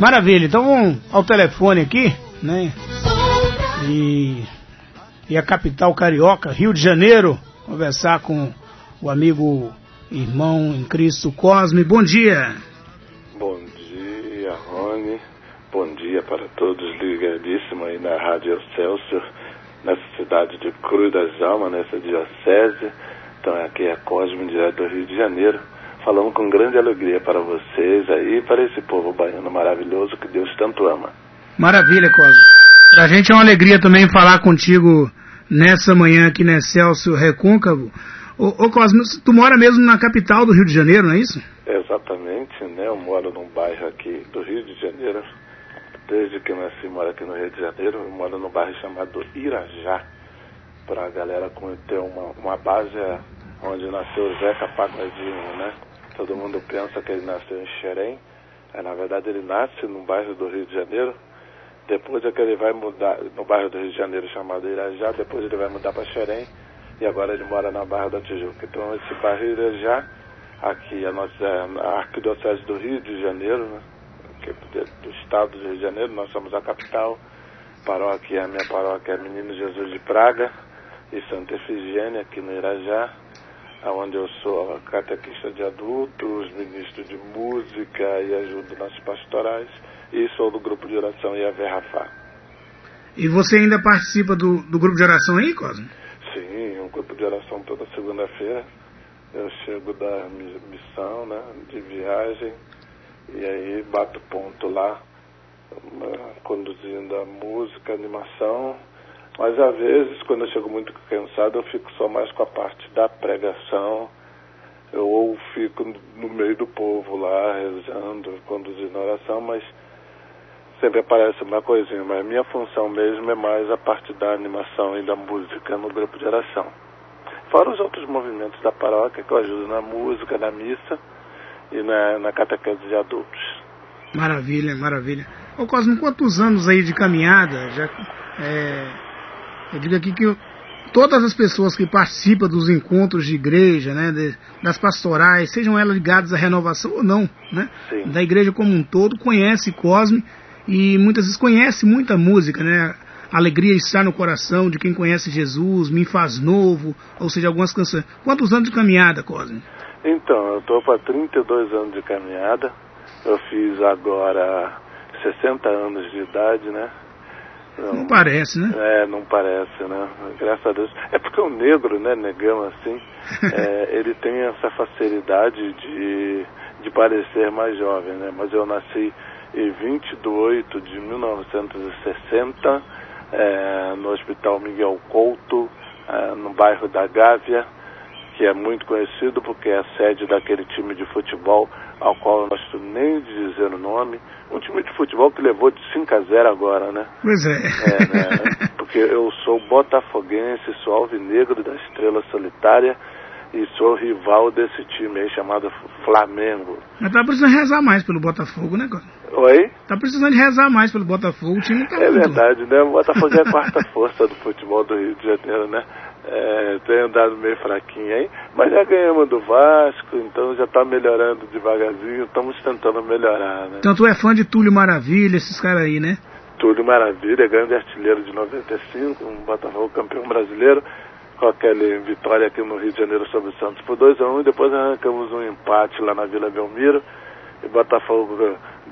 Maravilha, então vamos ao telefone aqui, né? E, e a capital carioca, Rio de Janeiro, conversar com o amigo irmão em Cristo Cosme. Bom dia. Bom dia, Rony. Bom dia para todos ligadíssimos aí na Rádio Celso, nessa cidade de Cruz das Almas, nessa diocese. Então aqui é Cosme, direto do Rio de Janeiro falando com grande alegria para vocês aí e para esse povo baiano maravilhoso que Deus tanto ama. Maravilha, Cosme. Pra gente é uma alegria também falar contigo nessa manhã aqui na Celso Recôncavo. Ô, ô Cosme, tu mora mesmo na capital do Rio de Janeiro, não é isso? Exatamente, né? Eu moro num bairro aqui do Rio de Janeiro. Desde que eu nasci, moro aqui no Rio de Janeiro. Eu moro num bairro chamado Irajá. Para a galera ter uma, uma base onde nasceu o Zeca Pagodinho, né? Todo mundo pensa que ele nasceu em Xerém. É, na verdade, ele nasce no bairro do Rio de Janeiro. Depois é que ele vai mudar, no bairro do Rio de Janeiro chamado Irajá. Depois ele vai mudar para Xerém. E agora ele mora na Barra da Tijuca. Então, esse bairro Irajá, aqui a nossa a Arquidiocese do Rio de Janeiro, né? do estado do Rio de Janeiro, nós somos a capital. Paróquia, a minha paróquia é Menino Jesus de Praga e Santa Efigênia, aqui no Irajá onde eu sou catequista de adultos, ministro de música e ajudo nas pastorais, e sou do grupo de oração Iavé Rafá. E você ainda participa do, do grupo de oração aí, Cosme? Sim, um grupo de oração toda segunda-feira. Eu chego da missão, né, de viagem, e aí bato ponto lá, conduzindo a música, a animação, mas às vezes, quando eu chego muito cansado, eu fico só mais com a parte da pregação. Eu ou fico no meio do povo lá, rezando, conduzindo oração, mas sempre aparece uma coisinha. Mas minha função mesmo é mais a parte da animação e da música no grupo de oração. Fora os outros movimentos da paróquia que eu ajudo na música, na missa e na, na catequese de adultos. Maravilha, maravilha. Ô Cosmo, quantos anos aí de caminhada? Já, é, eu digo aqui que todas as pessoas que participam dos encontros de igreja, né, de, das pastorais, sejam elas ligadas à renovação ou não, né, Sim. da igreja como um todo, conhece Cosme e muitas vezes conhece muita música, né, Alegria está no coração de quem conhece Jesus, Me Faz Novo, ou seja, algumas canções. Quantos anos de caminhada, Cosme? Então, eu estou para 32 anos de caminhada. Eu fiz agora 60 anos de idade, né? Não, não, parece, né? É, não parece, né? Graças a Deus. É porque o negro, né, negão assim, é, ele tem essa facilidade de, de parecer mais jovem, né? Mas eu nasci em 20 de 8 de 1960, é, no Hospital Miguel Couto, é, no bairro da Gávea, que é muito conhecido porque é a sede daquele time de futebol ao qual eu não estou nem de dizer o nome. Um time de futebol que levou de 5 a 0 agora, né? Pois é. é né? Porque eu sou botafoguense, sou alvinegro da Estrela Solitária e sou rival desse time aí chamado Flamengo. Mas tá precisando rezar mais pelo Botafogo, né, cara? Oi? Tá precisando rezar mais pelo Botafogo, o time tá É muito... verdade, né? O Botafogo é a quarta força do futebol do Rio de Janeiro, né? É, tem andado meio fraquinho aí, mas já ganhamos do Vasco, então já está melhorando devagarzinho, estamos tentando melhorar, né? Então tu é fã de Túlio Maravilha, esses caras aí, né? Túlio Maravilha, grande artilheiro de 95, um Botafogo campeão brasileiro, com aquele vitória aqui no Rio de Janeiro sobre o Santos por 2 a 1 um, e depois arrancamos um empate lá na Vila Belmiro, e Botafogo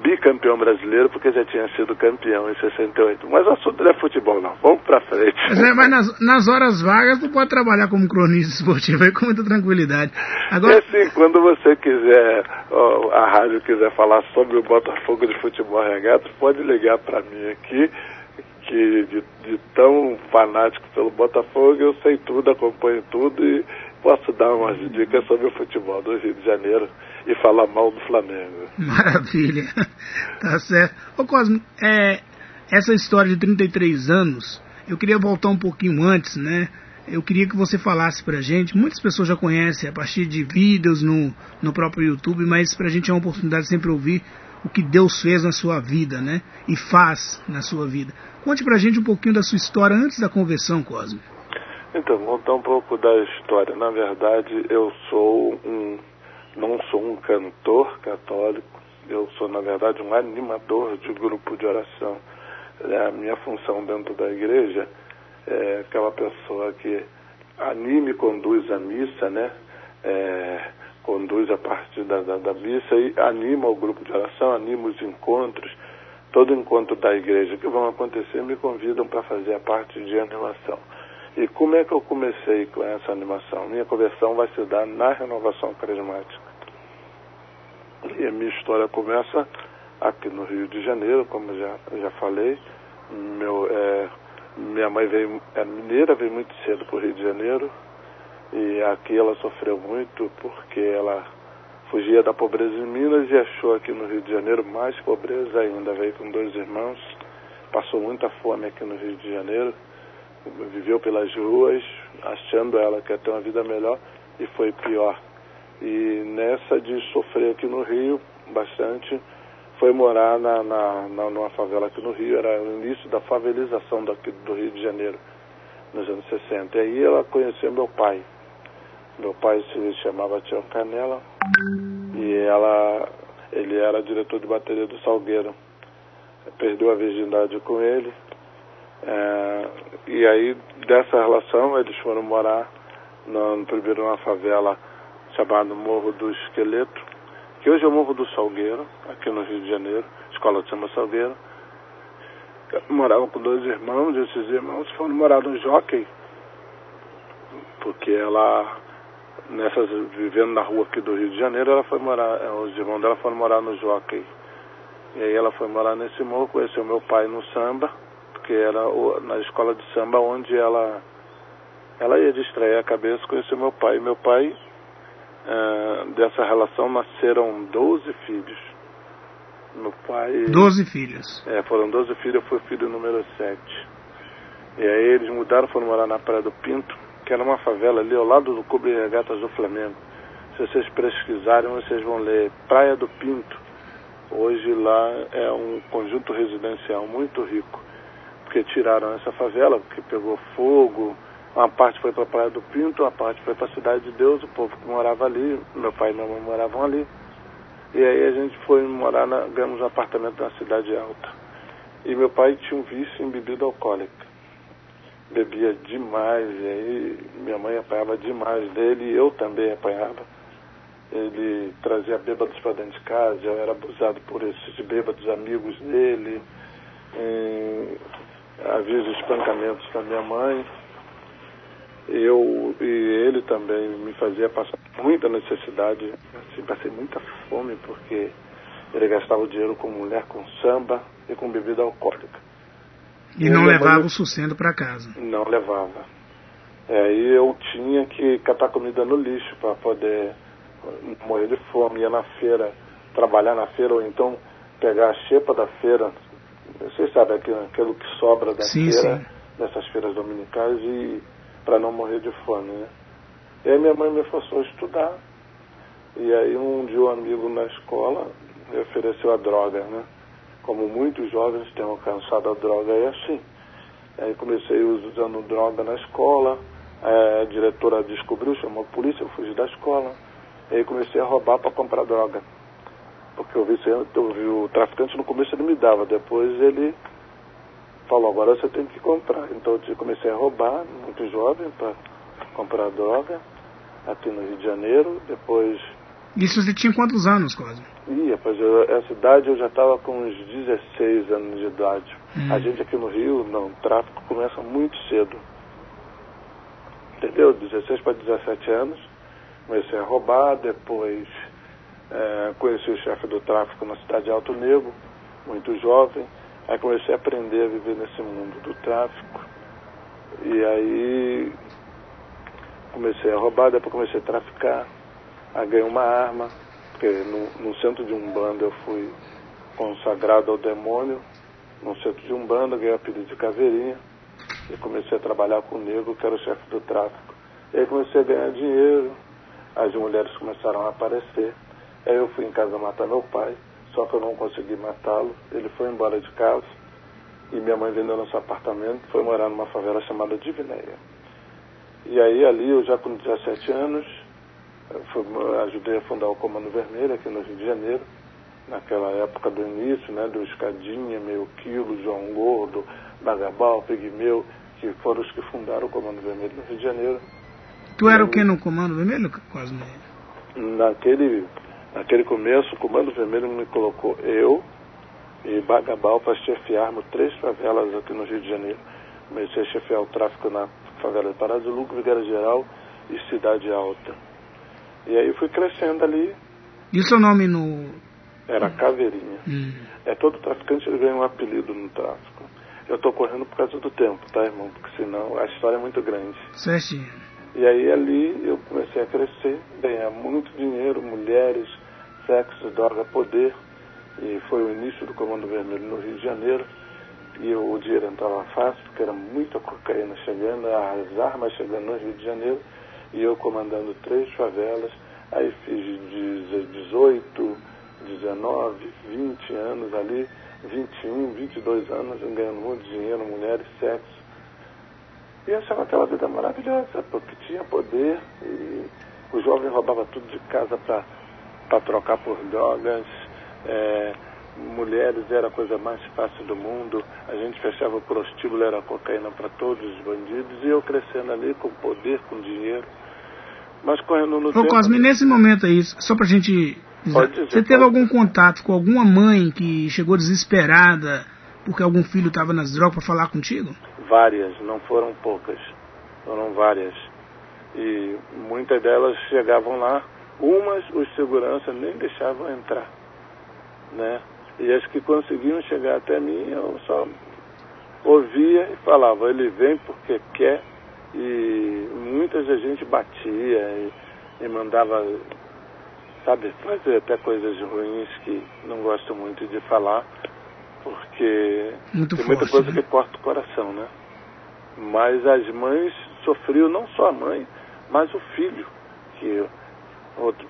bicampeão brasileiro porque já tinha sido campeão em 68. Mas o assunto não é futebol, não. Vamos pra frente. Mas, é, mas nas, nas, horas vagas tu pode trabalhar como cronista esportivo aí com muita tranquilidade. Agora... É assim, quando você quiser, ó, a rádio quiser falar sobre o Botafogo de futebol regata, pode ligar para mim aqui, que de, de tão fanático pelo Botafogo, eu sei tudo, acompanho tudo e posso dar umas dicas sobre o futebol do Rio de Janeiro e falar mal do Flamengo. Maravilha, tá certo. Ô Cosmo, é, essa história de 33 anos, eu queria voltar um pouquinho antes, né? Eu queria que você falasse pra gente, muitas pessoas já conhecem a partir de vídeos no, no próprio YouTube, mas pra gente é uma oportunidade de sempre ouvir o que Deus fez na sua vida, né? E faz na sua vida. Conte pra gente um pouquinho da sua história antes da conversão, Cosme. Então, contar um pouco da história. Na verdade, eu sou um, não sou um cantor católico, eu sou, na verdade, um animador de grupo de oração. É, a minha função dentro da igreja é aquela pessoa que anime e conduz a missa, né? É, conduz a partir da, da, da, missa e anima o grupo de oração, anima os encontros. Todo encontro da igreja que vão acontecer me convidam para fazer a parte de animação. E como é que eu comecei com essa animação? Minha conversão vai se dar na renovação carismática. E a minha história começa aqui no Rio de Janeiro, como já, já falei. Meu, é, minha mãe veio, é mineira, veio muito cedo para o Rio de Janeiro. E aqui ela sofreu muito porque ela fugia da pobreza em Minas e achou aqui no Rio de Janeiro mais pobreza ainda. Veio com dois irmãos, passou muita fome aqui no Rio de Janeiro viveu pelas ruas, achando ela que ia ter uma vida melhor, e foi pior. E nessa de sofrer aqui no Rio, bastante, foi morar na, na, na, numa favela aqui no Rio, era o início da favelização daqui do Rio de Janeiro, nos anos 60. E aí ela conheceu meu pai. Meu pai se chamava Tião Canela e ela, ele era diretor de bateria do Salgueiro. Perdeu a virgindade com ele, é, e aí, dessa relação, eles foram morar no, primeiro numa favela chamada Morro do Esqueleto, que hoje é o Morro do Salgueiro, aqui no Rio de Janeiro, escola de samba Salgueiro. Moravam com dois irmãos, esses irmãos foram morar no Jockey, porque ela, nessas, vivendo na rua aqui do Rio de Janeiro, ela foi morar, os irmãos dela foram morar no Jockey. E aí ela foi morar nesse morro, conheceu meu pai no samba, porque era na escola de samba onde ela ela ia distrair a cabeça, conheceu meu pai. Meu pai, uh, dessa relação nasceram 12 filhos. Meu pai. 12 filhos. É, foram 12 filhos, eu fui filho número 7. E aí eles mudaram, foram morar na Praia do Pinto, que era uma favela ali ao lado do Clube Regatas do Flamengo. Se vocês pesquisarem, vocês vão ler Praia do Pinto. Hoje lá é um conjunto residencial muito rico porque tiraram essa favela, porque pegou fogo. Uma parte foi para a Praia do Pinto, uma parte foi para a Cidade de Deus, o povo que morava ali, meu pai e minha mãe moravam ali. E aí a gente foi morar, na, ganhamos um apartamento na Cidade Alta. E meu pai tinha um vício em bebida alcoólica. Bebia demais, e aí minha mãe apanhava demais dele, e eu também apanhava. Ele trazia bêbados para dentro de casa, eu era abusado por esses bêbados amigos dele. E havia os espancamentos da minha mãe. Eu e ele também me fazia passar muita necessidade, assim, passei muita fome porque ele gastava o dinheiro com mulher com samba e com bebida alcoólica. E, e não levava mãe, o sustento para casa? Não levava. Aí eu tinha que catar comida no lixo para poder morrer de fome. Ia na feira, trabalhar na feira, ou então pegar a xepa da feira, vocês sabem aquilo que sobra da sim, feira, sim. dessas feiras dominicais, e para não morrer de fome, né? E aí minha mãe me forçou a estudar. E aí um dia um amigo na escola me ofereceu a droga, né? Como muitos jovens têm alcançado a droga, é assim. Aí comecei usando droga na escola, a diretora descobriu, chamou a polícia, eu fugi da escola. Aí comecei a roubar para comprar droga. Porque eu vi, eu vi o traficante no começo ele me dava, depois ele falou, agora você tem que comprar. Então eu comecei a roubar, muito jovem, para comprar droga, aqui no Rio de Janeiro, depois... Isso você tinha quantos anos, quase? Ia, pois eu, essa idade eu já estava com uns 16 anos de idade. Hum. A gente aqui no Rio, não, o tráfico começa muito cedo. Entendeu? 16 para 17 anos, comecei a roubar, depois é, conheci o chefe do tráfico na cidade de Alto Negro, muito jovem. Aí comecei a aprender a viver nesse mundo do tráfico. E aí comecei a roubar, depois comecei a traficar. Aí ganhei uma arma, porque no, no centro de Umbanda eu fui consagrado ao demônio. No centro de Umbanda ganhei o apelido de Caveirinha. E comecei a trabalhar com o negro, que era o chefe do tráfico. E aí comecei a ganhar dinheiro, as mulheres começaram a aparecer. Aí eu fui em casa matar meu pai, só que eu não consegui matá-lo. Ele foi embora de casa e minha mãe vendeu nosso apartamento, foi morar numa favela chamada Divinéia. E aí ali eu já com 17 anos, ajudei a fundar o Comando Vermelho aqui no Rio de Janeiro. naquela época do início, né, do Escadinha, Meio Quilo, João Gordo, Bagabal, Pigmeu, que foram os que fundaram o Comando Vermelho no Rio de Janeiro. Tu era o que no Comando Vermelho, Cosme? Naquele, naquele começo, o Comando Vermelho me colocou eu e Bagabal para chefiarmos três favelas aqui no Rio de Janeiro. Comecei a chefiar o tráfico na favela de Pará de Lucro, Vigueira Geral e Cidade Alta. E aí fui crescendo ali. E o seu nome no. Era Caveirinha. Hum. É todo traficante ele ganha um apelido no tráfico. Eu estou correndo por causa do tempo, tá, irmão? Porque senão a história é muito grande. Certinho. E aí ali eu comecei a crescer, ganhar muito dinheiro, mulheres, sexo, droga, poder. E foi o início do Comando Vermelho no Rio de Janeiro. E eu, o dinheiro entrava fácil, porque era muita cocaína chegando, as armas chegando no Rio de Janeiro. E eu comandando três favelas. Aí fiz de 18, 19, 20 anos ali 21, 22 anos, ganhando muito dinheiro, mulheres, sexo. E achava aquela vida maravilhosa, porque tinha poder e o jovem roubava tudo de casa para trocar por drogas. É, mulheres era a coisa mais fácil do mundo. A gente fechava o prostíbulo, era cocaína para todos os bandidos. E eu crescendo ali com poder, com dinheiro. Mas correndo no Ô, tempo... Cosme, nesse momento aí, só pra gente Dizer, Você teve algum contato com alguma mãe que chegou desesperada porque algum filho estava nas drogas para falar contigo? Várias, não foram poucas. Foram várias. E muitas delas chegavam lá, umas os seguranças nem deixavam entrar. Né? E as que conseguiam chegar até mim, eu só ouvia e falava, ele vem porque quer. E muitas a gente batia e, e mandava sabe, fazer até coisas ruins que não gosto muito de falar, porque muito tem forte, muita coisa né? que corta o coração, né? Mas as mães sofriam, não só a mãe, mas o filho, que outro,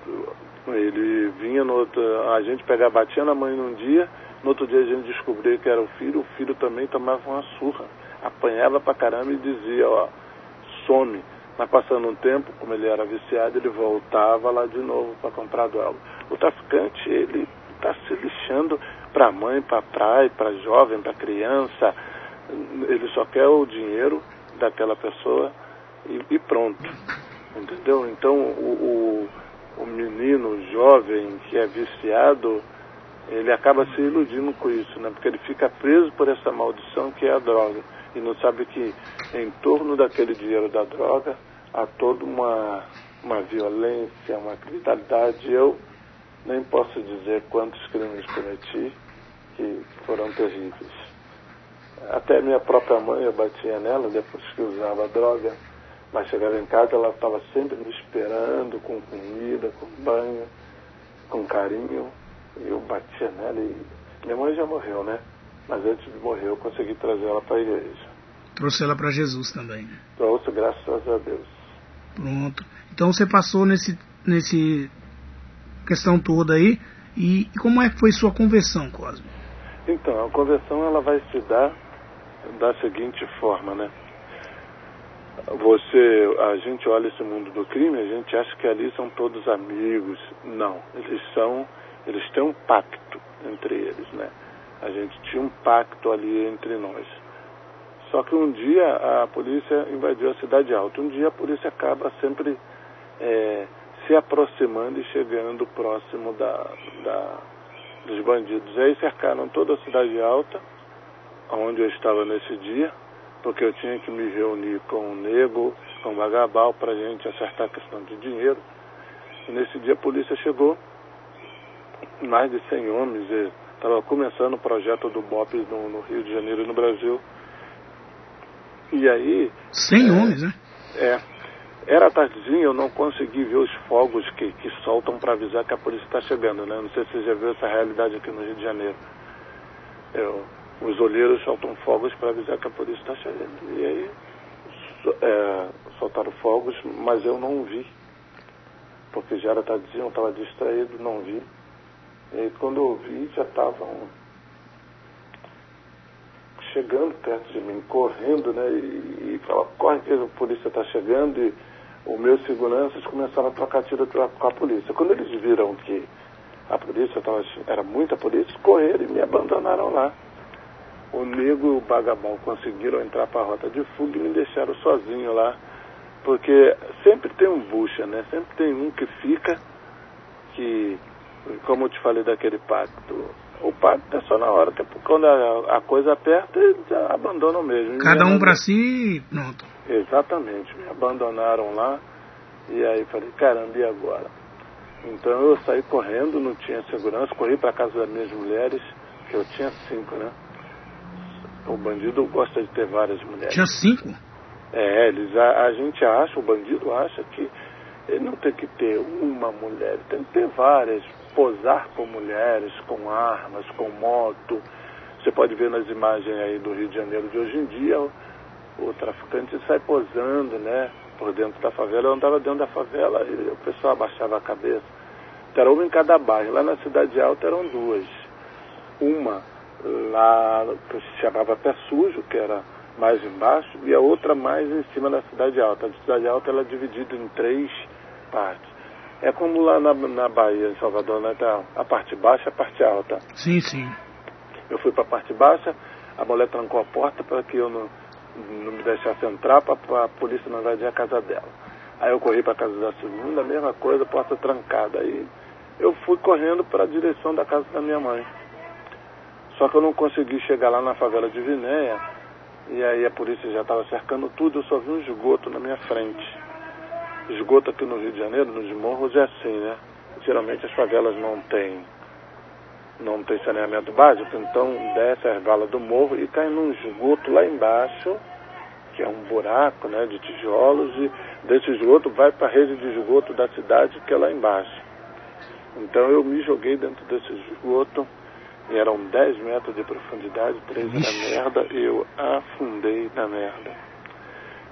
ele vinha no outro, a gente pegava, batia na mãe num dia, no outro dia a gente descobriu que era o filho, o filho também tomava uma surra, apanhava pra caramba e dizia, ó, some. Mas passando um tempo, como ele era viciado, ele voltava lá de novo para comprar droga. O traficante, ele está se lixando para mãe, para pai, para jovem, para criança. Ele só quer o dinheiro daquela pessoa e, e pronto. Entendeu? Então o, o, o menino, jovem que é viciado, ele acaba se iludindo com isso, né? Porque ele fica preso por essa maldição que é a droga. E não sabe que em torno daquele dinheiro da droga há toda uma, uma violência, uma criminalidade. Eu nem posso dizer quantos crimes cometi que foram terríveis. Até minha própria mãe eu batia nela depois que usava droga, mas chegava em casa ela estava sempre me esperando com comida, com banho, com carinho. E eu batia nela e minha mãe já morreu, né? Mas antes de morrer eu consegui trazer ela para a igreja. Trouxe ela para Jesus também. Trouxe, graças a Deus. Pronto. Então você passou nesse, nesse questão toda aí. E, e como é que foi sua conversão, Cosme? Então, a conversão ela vai se dar da seguinte forma, né? Você, a gente olha esse mundo do crime, a gente acha que ali são todos amigos. Não, eles são, eles têm um pacto entre eles, né? A gente tinha um pacto ali entre nós. Só que um dia a polícia invadiu a cidade alta. Um dia a polícia acaba sempre é, se aproximando e chegando próximo da, da, dos bandidos. Aí cercaram toda a cidade alta, onde eu estava nesse dia, porque eu tinha que me reunir com o Nego, com o Bagabal, para a gente acertar a questão de dinheiro. E nesse dia a polícia chegou, mais de 100 homens, estava começando o projeto do BOP no, no Rio de Janeiro e no Brasil e aí. Sem é, homens, né? É. Era tardezinha, eu não consegui ver os fogos que, que soltam para avisar que a polícia está chegando, né? Não sei se você já viu essa realidade aqui no Rio de Janeiro. Eu, os olheiros soltam fogos para avisar que a polícia está chegando. E aí é, soltaram fogos, mas eu não vi. Porque já era tardezinha, eu estava distraído, não vi. E aí, quando eu vi, já estavam chegando perto de mim, correndo, né? E, e fala, corre que a polícia está chegando e os meus seguranças começaram a trocar tiro com a polícia. Quando eles viram que a polícia, tava, era muita polícia, correram e me abandonaram lá. O nego e o bagabão conseguiram entrar para a rota de fuga e me deixaram sozinho lá. Porque sempre tem um bucha, né? Sempre tem um que fica, que, como eu te falei daquele pacto, o pacto é só na hora, que quando a, a coisa aperta, eles abandonam mesmo. Cada um para si e pronto. Exatamente, me abandonaram lá. E aí falei, caramba, e agora? Então eu saí correndo, não tinha segurança, corri para casa das minhas mulheres, que eu tinha cinco, né? O bandido gosta de ter várias mulheres. Tinha cinco? É, eles, a, a gente acha, o bandido acha que ele não tem que ter uma mulher, tem que ter várias, posar com mulheres, com armas, com moto. Você pode ver nas imagens aí do Rio de Janeiro de hoje em dia, o, o traficante sai posando, né? por dentro da favela. Eu andava dentro da favela e o pessoal abaixava a cabeça. Era uma em cada bairro. Lá na Cidade Alta eram duas. Uma lá que se chamava Pé Sujo, que era mais embaixo, e a outra mais em cima da Cidade Alta. A Cidade Alta ela é dividida em três partes. É como lá na, na Bahia, em Salvador, né? Tá a parte baixa e a parte alta. Sim, sim. Eu fui para a parte baixa, a mulher trancou a porta para que eu não não me deixasse entrar para a polícia não invadir a casa dela. Aí eu corri para a casa da segunda, mesma coisa, porta trancada. Aí eu fui correndo para a direção da casa da minha mãe. Só que eu não consegui chegar lá na favela de Vinéia, e aí a polícia já estava cercando tudo, eu só vi um esgoto na minha frente. Esgoto aqui no Rio de Janeiro, nos morros, é assim, né? Geralmente as favelas não têm não tem saneamento básico, então desce as valas do morro e cai num esgoto lá embaixo, que é um buraco né, de tijolos, e desse esgoto vai para a rede de esgoto da cidade, que é lá embaixo. Então eu me joguei dentro desse esgoto, eram 10 metros de profundidade, 3 era merda, e eu afundei na merda.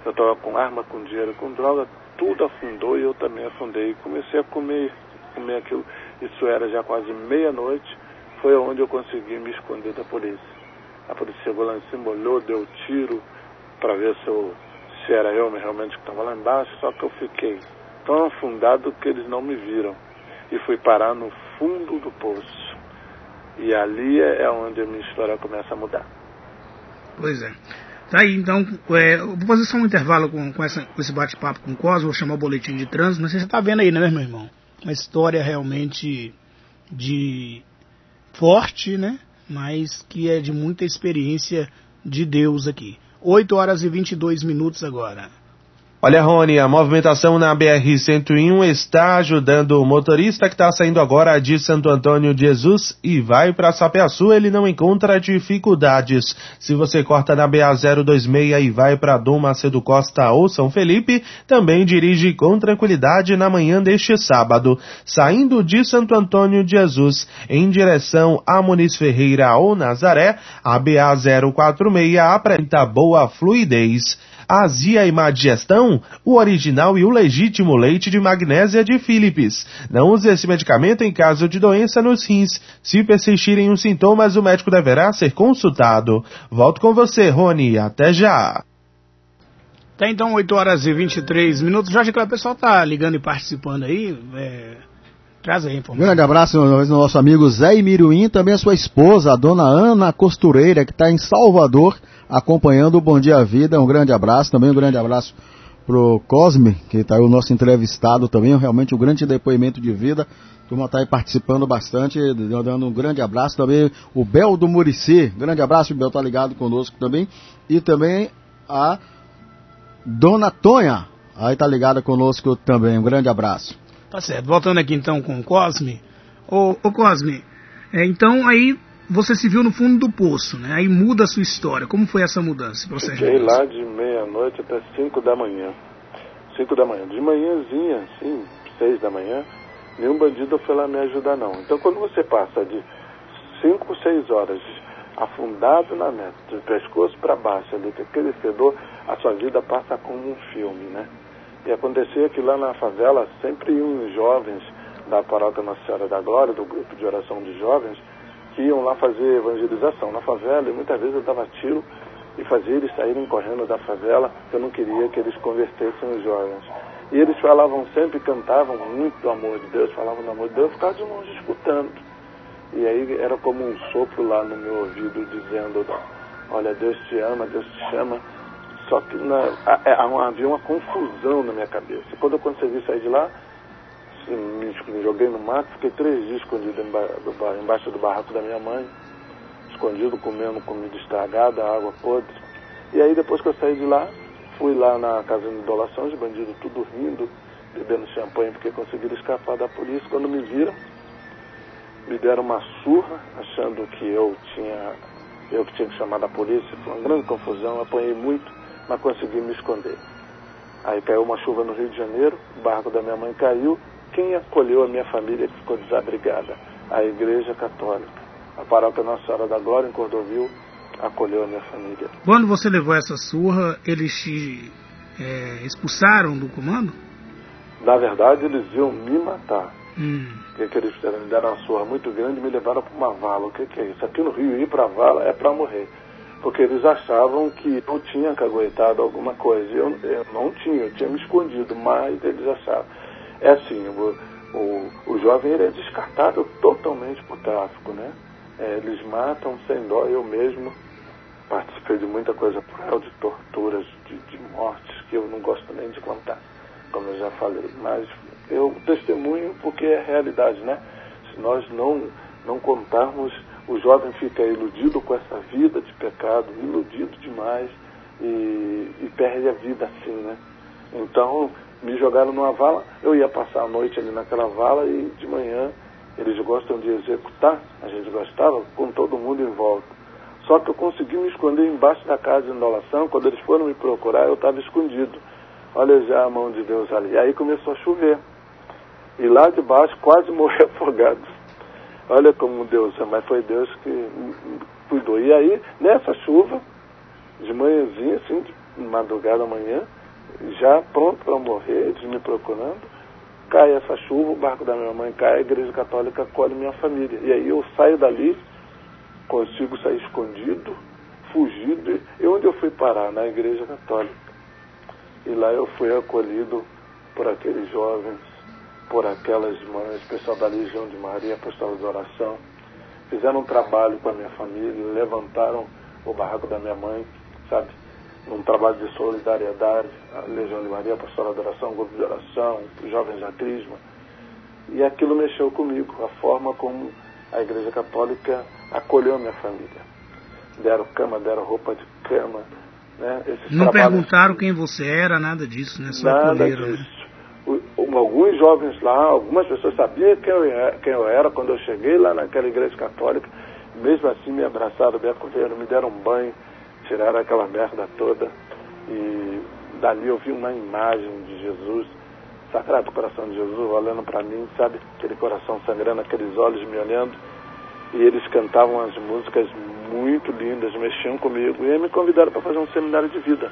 Eu estava com arma, com dinheiro, com droga, tudo afundou e eu também afundei. Comecei a comer, comer aquilo. Isso era já quase meia-noite foi onde eu consegui me esconder da polícia. A polícia chegou lá em cima, olhou, deu tiro para ver se, eu, se era eu realmente que estava lá embaixo, só que eu fiquei tão afundado que eles não me viram. E fui parar no fundo do poço. E ali é, é onde a minha história começa a mudar. Pois é. Tá aí, então, é, vou fazer só um intervalo com, com, essa, com esse bate-papo com o Cosmo, vou chamar o boletim de trânsito, não sei se você está vendo aí, né, meu irmão? Uma história realmente de forte, né? Mas que é de muita experiência de Deus aqui. 8 horas e 22 minutos agora. Olha, Rony, a movimentação na BR-101 está ajudando o motorista que está saindo agora de Santo Antônio de Jesus e vai para Sapeaçu, ele não encontra dificuldades. Se você corta na BA-026 e vai para Dom Macedo Costa ou São Felipe, também dirige com tranquilidade na manhã deste sábado. Saindo de Santo Antônio de Jesus em direção a Muniz Ferreira ou Nazaré, a BA-046 apresenta boa fluidez azia e má digestão, o original e o legítimo leite de magnésia de Philips. Não use esse medicamento em caso de doença nos rins. Se persistirem os sintomas, o médico deverá ser consultado. Volto com você, Rony. Até já. Tá então 8 horas e 23 minutos. Jorge, o pessoal tá ligando e participando aí. É... Traz grande abraço nosso amigo Zé Imiruim, também a sua esposa, a dona Ana Costureira, que está em Salvador acompanhando o Bom Dia Vida. Um grande abraço, também um grande abraço pro Cosme, que está aí o nosso entrevistado também, realmente um grande depoimento de vida. A turma está aí participando bastante, dando um grande abraço também. O Bel do Murici, grande abraço, o Bel tá ligado conosco também. E também a Dona Tonha, aí tá ligada conosco também. Um grande abraço. Tá certo. Voltando aqui então com o Cosme. Ô, ô Cosme, é, então aí você se viu no fundo do poço, né? Aí muda a sua história. Como foi essa mudança você? Fiquei lá de meia-noite até 5 da manhã. 5 da manhã. De manhãzinha, assim, 6 da manhã, nenhum bandido foi lá me ajudar, não. Então, quando você passa de 5, 6 horas afundado na meta, de pescoço para baixo, ali, aquele fedor, a sua vida passa como um filme, né? E acontecia que lá na favela, sempre uns jovens da paróquia Nossa Senhora da Glória, do grupo de oração de jovens, que iam lá fazer evangelização na favela e muitas vezes eu dava tiro e fazia eles saírem correndo da favela, eu não queria que eles convertessem os jovens. E eles falavam sempre, cantavam muito do amor de Deus, falavam do amor de Deus, eu ficava de longe escutando. E aí era como um sopro lá no meu ouvido dizendo, olha, Deus te ama, Deus te chama. Só que na, é, havia uma confusão na minha cabeça. Quando eu consegui sair de lá, me, me joguei no mato, fiquei três dias escondido embaixo do barraco da minha mãe, escondido comendo comida estragada, água podre. E aí depois que eu saí de lá, fui lá na casa de idolação, os bandidos tudo rindo, bebendo champanhe porque conseguiram escapar da polícia. Quando me viram, me deram uma surra, achando que eu tinha eu que tinha que chamar da polícia. Foi uma grande confusão, apanhei muito, mas consegui me esconder. Aí caiu uma chuva no Rio de Janeiro, o barco da minha mãe caiu. Quem acolheu a minha família que ficou desabrigada? A Igreja Católica. A paróquia Nossa Senhora da Glória, em Cordovil, acolheu a minha família. Quando você levou essa surra, eles te é, expulsaram do comando? Na verdade, eles iam me matar. Hum. O que, eles fizeram? Me deram uma surra muito grande e me levaram para uma vala. O que, que é isso? Aqui no Rio, ir para a vala é para morrer. Porque eles achavam que eu tinha caguetado alguma coisa. Eu, eu não tinha, eu tinha me escondido, mas eles achavam. É assim, o, o, o jovem ele é descartado totalmente por tráfico, né? É, eles matam sem dó, eu mesmo participei de muita coisa cruel, de torturas, de, de mortes, que eu não gosto nem de contar, como eu já falei. Mas eu testemunho porque é realidade, né? Se nós não, não contarmos, o jovem fica iludido com essa vida de pecado, iludido demais e, e perde a vida assim, né? Então, me jogaram numa vala, eu ia passar a noite ali naquela vala e de manhã eles gostam de executar, a gente gostava, com todo mundo em volta. Só que eu consegui me esconder embaixo da casa de indolação, quando eles foram me procurar, eu estava escondido. Olha já a mão de Deus ali. E aí começou a chover. E lá de baixo quase morri afogado. Olha como Deus, mas foi Deus que cuidou. E aí, nessa chuva, de manhãzinha, assim, de madrugada amanhã, já pronto para morrer, eles me procurando, cai essa chuva, o barco da minha mãe cai, a igreja católica acolhe minha família. E aí eu saio dali, consigo sair escondido, fugido, e onde eu fui parar? Na igreja católica. E lá eu fui acolhido por aqueles jovens por aquelas mães, pessoal da Legião de Maria, Apostólica de Oração, fizeram um trabalho com a minha família, levantaram o barraco da minha mãe, sabe? Um trabalho de solidariedade, a Legião de Maria, Apostólica de Oração, Grupo de Oração, Jovens da Crisma. E aquilo mexeu comigo, a forma como a Igreja Católica acolheu a minha família. Deram cama, deram roupa de cama. Né? Esses Não trabalhos... perguntaram quem você era, nada disso, né? Só nada acolheram, né? disso. Né? Alguns jovens lá, algumas pessoas sabiam quem eu, era, quem eu era quando eu cheguei lá naquela igreja católica, mesmo assim me abraçaram, me acolheram, me deram um banho, tiraram aquela merda toda. E dali eu vi uma imagem de Jesus, Sagrado Coração de Jesus, olhando para mim, sabe, aquele coração sangrando, aqueles olhos me olhando. E eles cantavam as músicas muito lindas, mexiam comigo. E me convidaram para fazer um seminário de vida.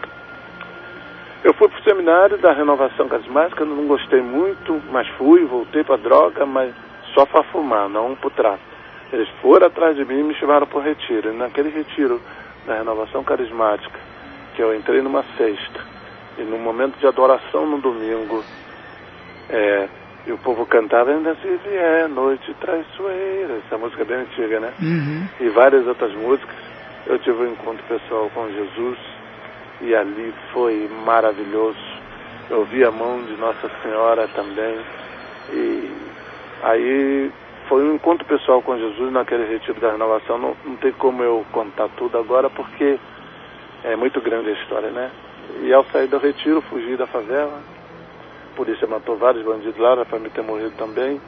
Eu fui para o seminário da renovação carismática, não gostei muito, mas fui, voltei para droga, mas só para fumar, não para o tráfico. Eles foram atrás de mim e me chamaram para o retiro. E naquele retiro da renovação carismática, que eu entrei numa sexta, e no momento de adoração no domingo, é, e o povo cantava ainda se vier, noite traiçoeira, essa música é bem antiga, né? Uhum. E várias outras músicas. Eu tive um encontro pessoal com Jesus e ali foi maravilhoso. Eu vi a mão de Nossa Senhora também. E aí foi um encontro pessoal com Jesus naquele retiro da renovação. Não, não tem como eu contar tudo agora porque é muito grande a história, né? E ao sair do retiro, fugi da favela. A polícia matou vários bandidos lá, era para me ter morrido também.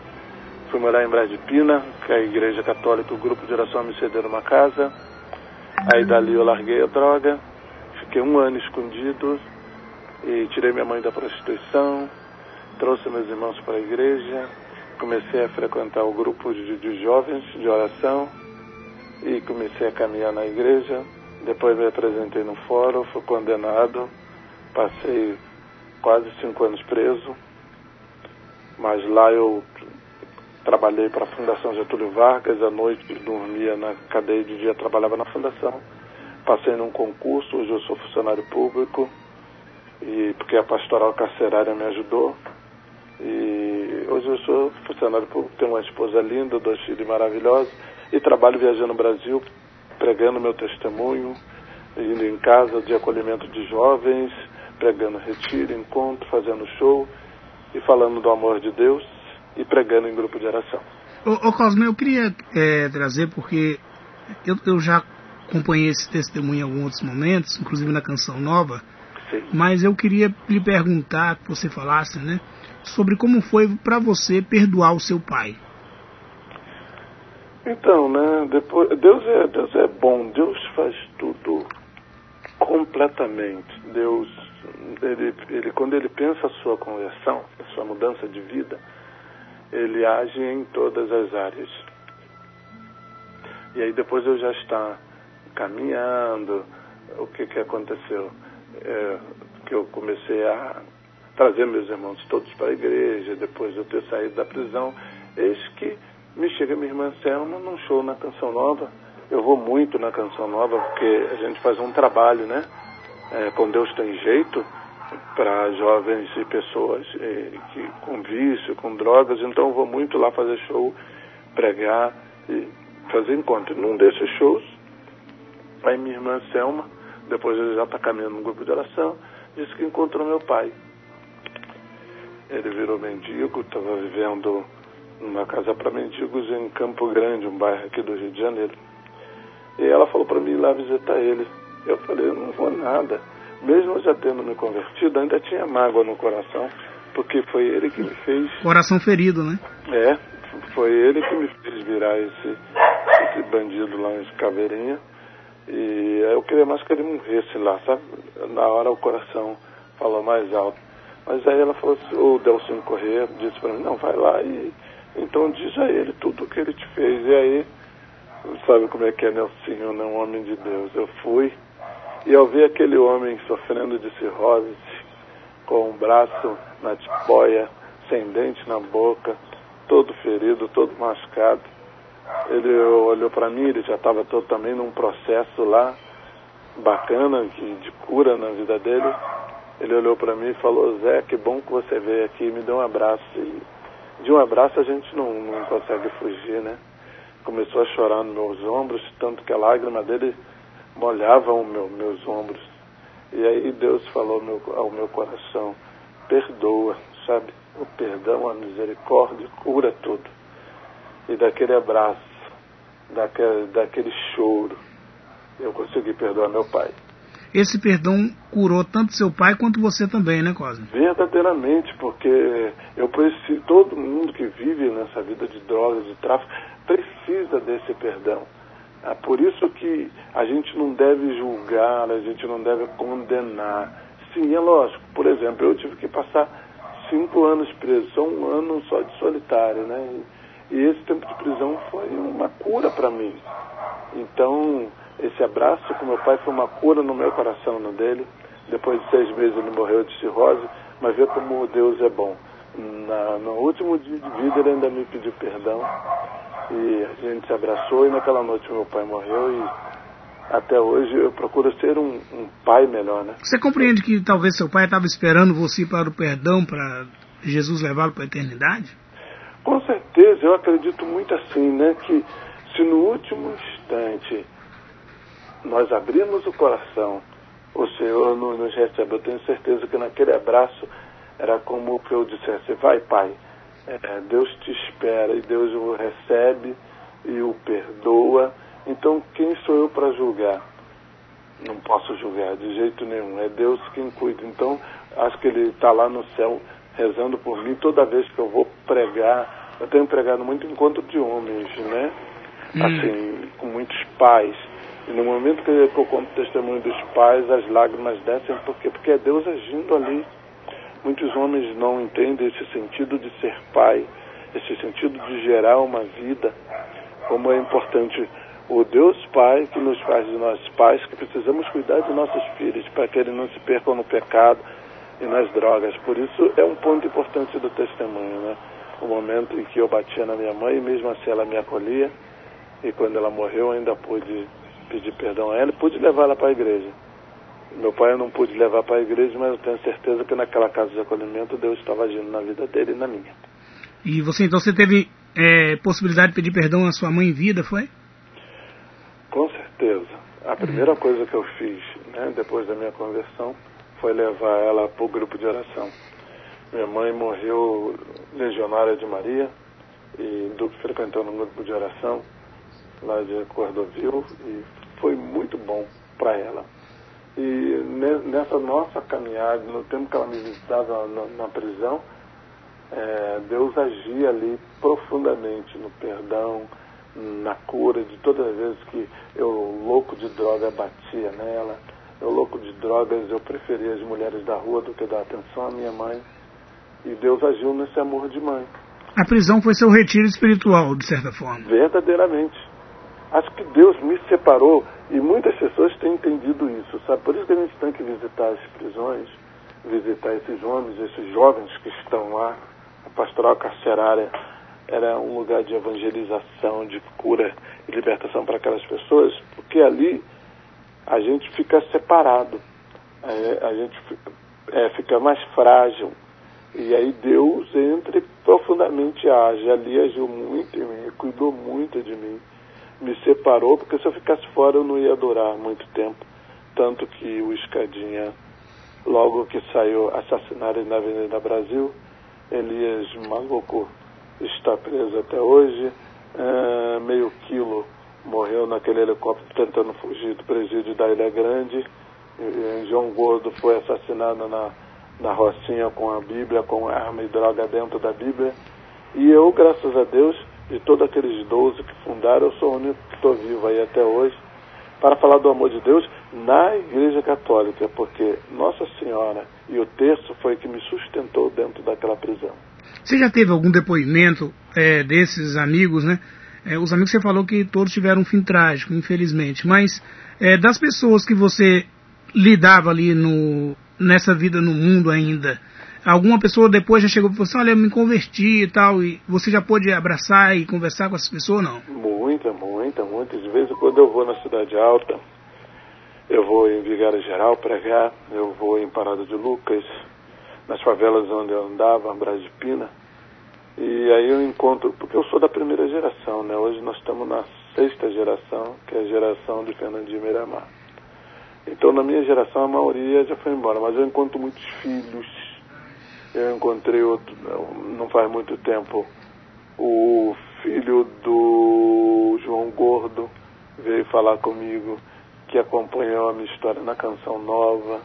Fui morar em Brás de Pina, que é a igreja católica, o grupo de oração me cederam uma casa. Aí dali eu larguei a droga, Fiquei um ano escondido e tirei minha mãe da prostituição, trouxe meus irmãos para a igreja, comecei a frequentar o grupo de, de jovens de oração e comecei a caminhar na igreja. Depois me apresentei no fórum, fui condenado, passei quase cinco anos preso, mas lá eu trabalhei para a Fundação Getúlio Vargas, à noite dormia na cadeia, de dia trabalhava na fundação. Passei num concurso, hoje eu sou funcionário público e porque a pastoral carcerária me ajudou. E hoje eu sou funcionário público, tenho uma esposa linda, dois filhos maravilhosos e trabalho viajando no Brasil, pregando meu testemunho, indo em casa de acolhimento de jovens, pregando retiro, encontro, fazendo show e falando do amor de Deus e pregando em grupo de oração. Ô, ô Cosme, eu queria é, trazer porque eu, eu já acompanhei esse testemunho em alguns outros momentos, inclusive na canção nova, Sim. mas eu queria lhe perguntar, que você falasse, né, sobre como foi para você perdoar o seu pai. Então, né, depois, Deus é, Deus é bom, Deus faz tudo completamente. Deus, ele, ele, quando ele pensa a sua conversão, a sua mudança de vida, ele age em todas as áreas. E aí depois eu já estar caminhando, o que que aconteceu? É, que eu comecei a trazer meus irmãos todos para a igreja, depois de eu ter saído da prisão, eis que me chega minha irmã Selma num show na Canção Nova. Eu vou muito na Canção Nova porque a gente faz um trabalho, né? É, com Deus tem jeito para jovens e pessoas é, que com vício, com drogas. Então eu vou muito lá fazer show, pregar e fazer encontro. Num desses shows, aí minha irmã Selma, depois ele já está caminhando no grupo de oração, disse que encontrou meu pai. Ele virou mendigo, estava vivendo numa casa para mendigos em Campo Grande, um bairro aqui do Rio de Janeiro. E ela falou para mim ir lá visitar ele. Eu falei, eu não vou nada. Mesmo eu já tendo me convertido, ainda tinha mágoa no coração, porque foi ele que me fez. Coração ferido, né? É, foi ele que me fez virar esse, esse bandido lá em Caveirinha. E eu queria mais que ele morresse lá, sabe? Na hora o coração falou mais alto. Mas aí ela falou o Delcinho Corrêa disse para mim, não, vai lá e então diz a ele tudo o que ele te fez. E aí, sabe como é que é Nelsinho, né? um homem de Deus. Eu fui e ao ver aquele homem sofrendo de cirrose, com o braço na tipóia, sem dente na boca, todo ferido, todo machucado, ele olhou para mim, ele já estava todo também num processo lá bacana de, de cura na vida dele. Ele olhou para mim e falou: Zé, que bom que você veio aqui, me deu um abraço. E de um abraço a gente não, não consegue fugir, né? Começou a chorar nos meus ombros, tanto que a lágrima dele molhava os meu, meus ombros. E aí Deus falou meu, ao meu coração: perdoa, sabe? O perdão, a misericórdia cura tudo. E daquele abraço, daquele, daquele choro, eu consegui perdoar meu pai. Esse perdão curou tanto seu pai quanto você também, né, Cosme? Verdadeiramente, porque eu preciso, todo mundo que vive nessa vida de drogas, de tráfico, precisa desse perdão. É por isso que a gente não deve julgar, a gente não deve condenar. Sim, é lógico. Por exemplo, eu tive que passar cinco anos preso, só um ano só de solitário, né? E esse tempo de prisão foi uma cura para mim. Então, esse abraço com meu pai foi uma cura no meu coração, no dele. Depois de seis meses ele morreu de cirrose, mas vê como Deus é bom. Na, no último dia de vida ele ainda me pediu perdão e a gente se abraçou e naquela noite meu pai morreu e até hoje eu procuro ser um, um pai melhor, né? Você compreende que talvez seu pai estava esperando você para o perdão, para Jesus levá-lo para a eternidade? Com certeza, eu acredito muito assim, né? Que se no último instante nós abrimos o coração, o Senhor nos recebe. Eu tenho certeza que naquele abraço era como que eu dissesse: Vai, Pai, é, Deus te espera e Deus o recebe e o perdoa. Então, quem sou eu para julgar? Não posso julgar de jeito nenhum. É Deus quem cuida. Então, acho que Ele está lá no céu rezando por mim toda vez que eu vou pregar. Eu tenho pregado muito encontro de homens, né? Hum. Assim, com muitos pais. E no momento que eu conto o testemunho dos pais, as lágrimas descem, por quê? Porque é Deus agindo ali. Muitos homens não entendem esse sentido de ser pai, esse sentido de gerar uma vida, como é importante o Deus Pai que nos faz de nós pais, que precisamos cuidar de nossos filhos para que eles não se percam no pecado e nas drogas. Por isso é um ponto importante do testemunho, né? O momento em que eu batia na minha mãe, e mesmo assim ela me acolhia, e quando ela morreu ainda pude pedir perdão a ela e pude levar ela para a igreja. Meu pai eu não pude levar para a igreja, mas eu tenho certeza que naquela casa de acolhimento Deus estava agindo na vida dele e na minha. E você então você teve é, possibilidade de pedir perdão à sua mãe em vida, foi? Com certeza. A primeira coisa que eu fiz, né, depois da minha conversão, foi levar ela para o grupo de oração. Minha mãe morreu legionária de Maria e do, frequentando um grupo de oração lá de Cordovil e foi muito bom para ela. E nessa nossa caminhada, no tempo que ela me visitava na, na prisão, é, Deus agia ali profundamente no perdão, na cura de todas as vezes que eu, louco de droga, batia nela. Eu, louco de drogas, eu preferia as mulheres da rua do que dar atenção à minha mãe. E Deus agiu nesse amor de mãe. A prisão foi seu retiro espiritual, de certa forma. Verdadeiramente. Acho que Deus me separou e muitas pessoas têm entendido isso, sabe? Por isso que a gente tem que visitar as prisões, visitar esses homens, esses jovens que estão lá. A pastoral carcerária era um lugar de evangelização, de cura e libertação para aquelas pessoas, porque ali a gente fica separado, é, a gente é, fica mais frágil. E aí Deus entra e profundamente age. Ali agiu muito em mim, cuidou muito de mim, me separou, porque se eu ficasse fora eu não ia durar muito tempo. Tanto que o Escadinha, logo que saiu assassinado na Avenida Brasil, Elias Maluco está preso até hoje. É, meio quilo morreu naquele helicóptero tentando fugir do presídio da Ilha Grande. E, João Gordo foi assassinado na, na Rocinha com a Bíblia, com arma e droga dentro da Bíblia. E eu, graças a Deus, de todos aqueles 12 que fundaram, eu sou o único que estou vivo aí até hoje para falar do amor de Deus na Igreja Católica, porque Nossa Senhora e o terço foi que me sustentou dentro daquela prisão. Você já teve algum depoimento é, desses amigos, né? É, os amigos você falou que todos tiveram um fim trágico, infelizmente, mas é, das pessoas que você lidava ali no, nessa vida no mundo ainda, alguma pessoa depois já chegou falou assim, olha, eu me converti e tal, e você já pôde abraçar e conversar com essas pessoas ou não? Muita, muita, muitas vezes quando eu vou na Cidade Alta, eu vou em Vigário Geral pregar, eu vou em Parada de Lucas, nas favelas onde eu andava, Brás de Pina. E aí eu encontro, porque eu sou da primeira geração, né? Hoje nós estamos na sexta geração, que é a geração de Fernandinho Miramar. Então na minha geração a maioria já foi embora, mas eu encontro muitos filhos. Eu encontrei outro, não faz muito tempo, o filho do João Gordo veio falar comigo que acompanhou a minha história na Canção Nova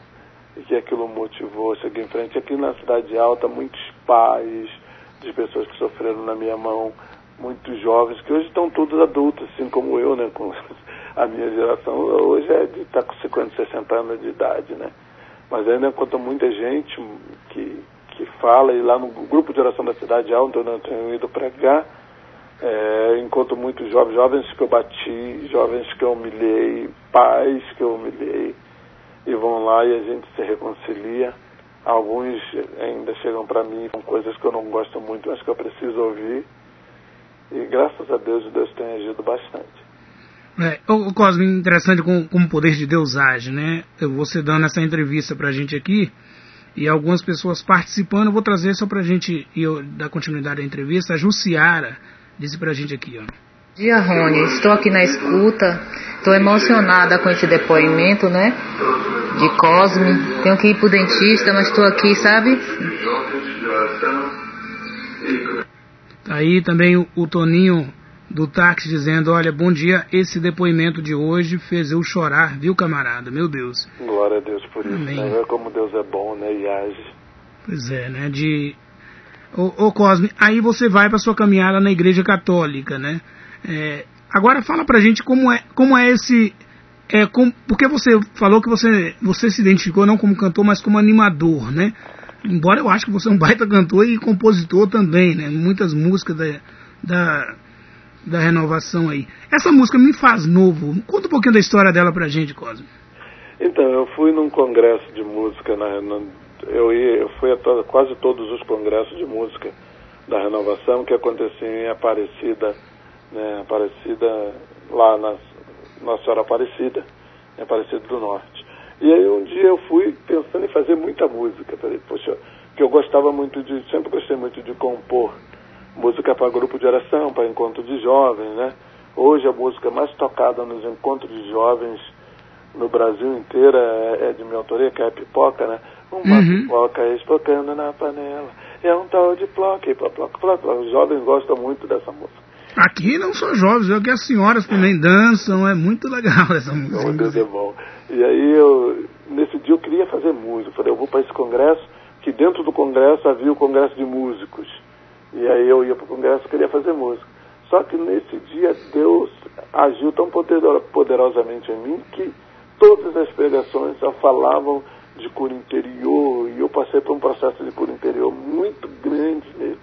e que aquilo motivou seguir em frente. Aqui na Cidade Alta, muitos pais de pessoas que sofreram na minha mão, muitos jovens, que hoje estão todos adultos, assim como eu, né? Com a minha geração hoje é de estar tá com 50, 60 anos de idade, né? Mas ainda encontro muita gente que, que fala, e lá no grupo de oração da Cidade Alta, onde eu tenho ido pregar, é, encontro muitos jovens, jovens que eu bati, jovens que eu humilhei, pais que eu humilhei, e vão lá e a gente se reconcilia. Alguns ainda chegam para mim com coisas que eu não gosto muito, mas que eu preciso ouvir. E graças a Deus, Deus tem agido bastante. É, o Cosme, interessante como, como o poder de Deus age, né? Você dando essa entrevista para a gente aqui e algumas pessoas participando, eu vou trazer só para a gente e eu, dar continuidade à entrevista. A Jussiara disse para a gente aqui, ó. Dia, Rony, estou aqui na escuta, estou emocionada com esse depoimento, né? De Cosme. Tenho que ir pro dentista, mas estou aqui, sabe? Aí também o, o Toninho do táxi dizendo, olha, bom dia, esse depoimento de hoje fez eu chorar, viu, camarada? Meu Deus. Glória a Deus por isso, Amém. né? Como Deus é bom, né? E age. Pois é, né? De... Ô, ô Cosme, aí você vai para sua caminhada na igreja católica, né? É, agora fala pra gente como é, como é esse. É, com, porque você falou que você, você se identificou não como cantor, mas como animador, né? Embora eu acho que você é um baita cantor e compositor também, né? Muitas músicas da, da, da renovação aí. Essa música Me Faz Novo, conta um pouquinho da história dela pra gente, Cosme. Então, eu fui num congresso de música, na, na eu, ia, eu fui a quase todos os congressos de música da renovação que aconteciam em Aparecida, né, Aparecida, lá na Nossa Senhora Aparecida, em Aparecida do Norte. E aí um dia eu fui pensando em fazer muita música. Falei, poxa, que eu gostava muito de, sempre gostei muito de compor música para grupo de oração, para encontro de jovens, né? Hoje a música mais tocada nos encontros de jovens no Brasil inteiro é, é de minha autoria, que é a pipoca, né? Uma Uhum. pipoca espocando na panela. É um tal de ploque, ploque, ploque, ploque. Os jovens gostam muito dessa música. Aqui não só jovens, eu que as senhoras também dançam, é muito legal essa música. Meu Deus é bom. E aí eu, nesse dia eu queria fazer música. Eu falei, eu vou para esse congresso, que dentro do congresso havia o congresso de músicos. E aí eu ia para o congresso e queria fazer música. Só que nesse dia Deus agiu tão poder- poderosamente em mim que todas as pregações só falavam de cura interior e eu passei por um processo de cura interior muito grande nesse,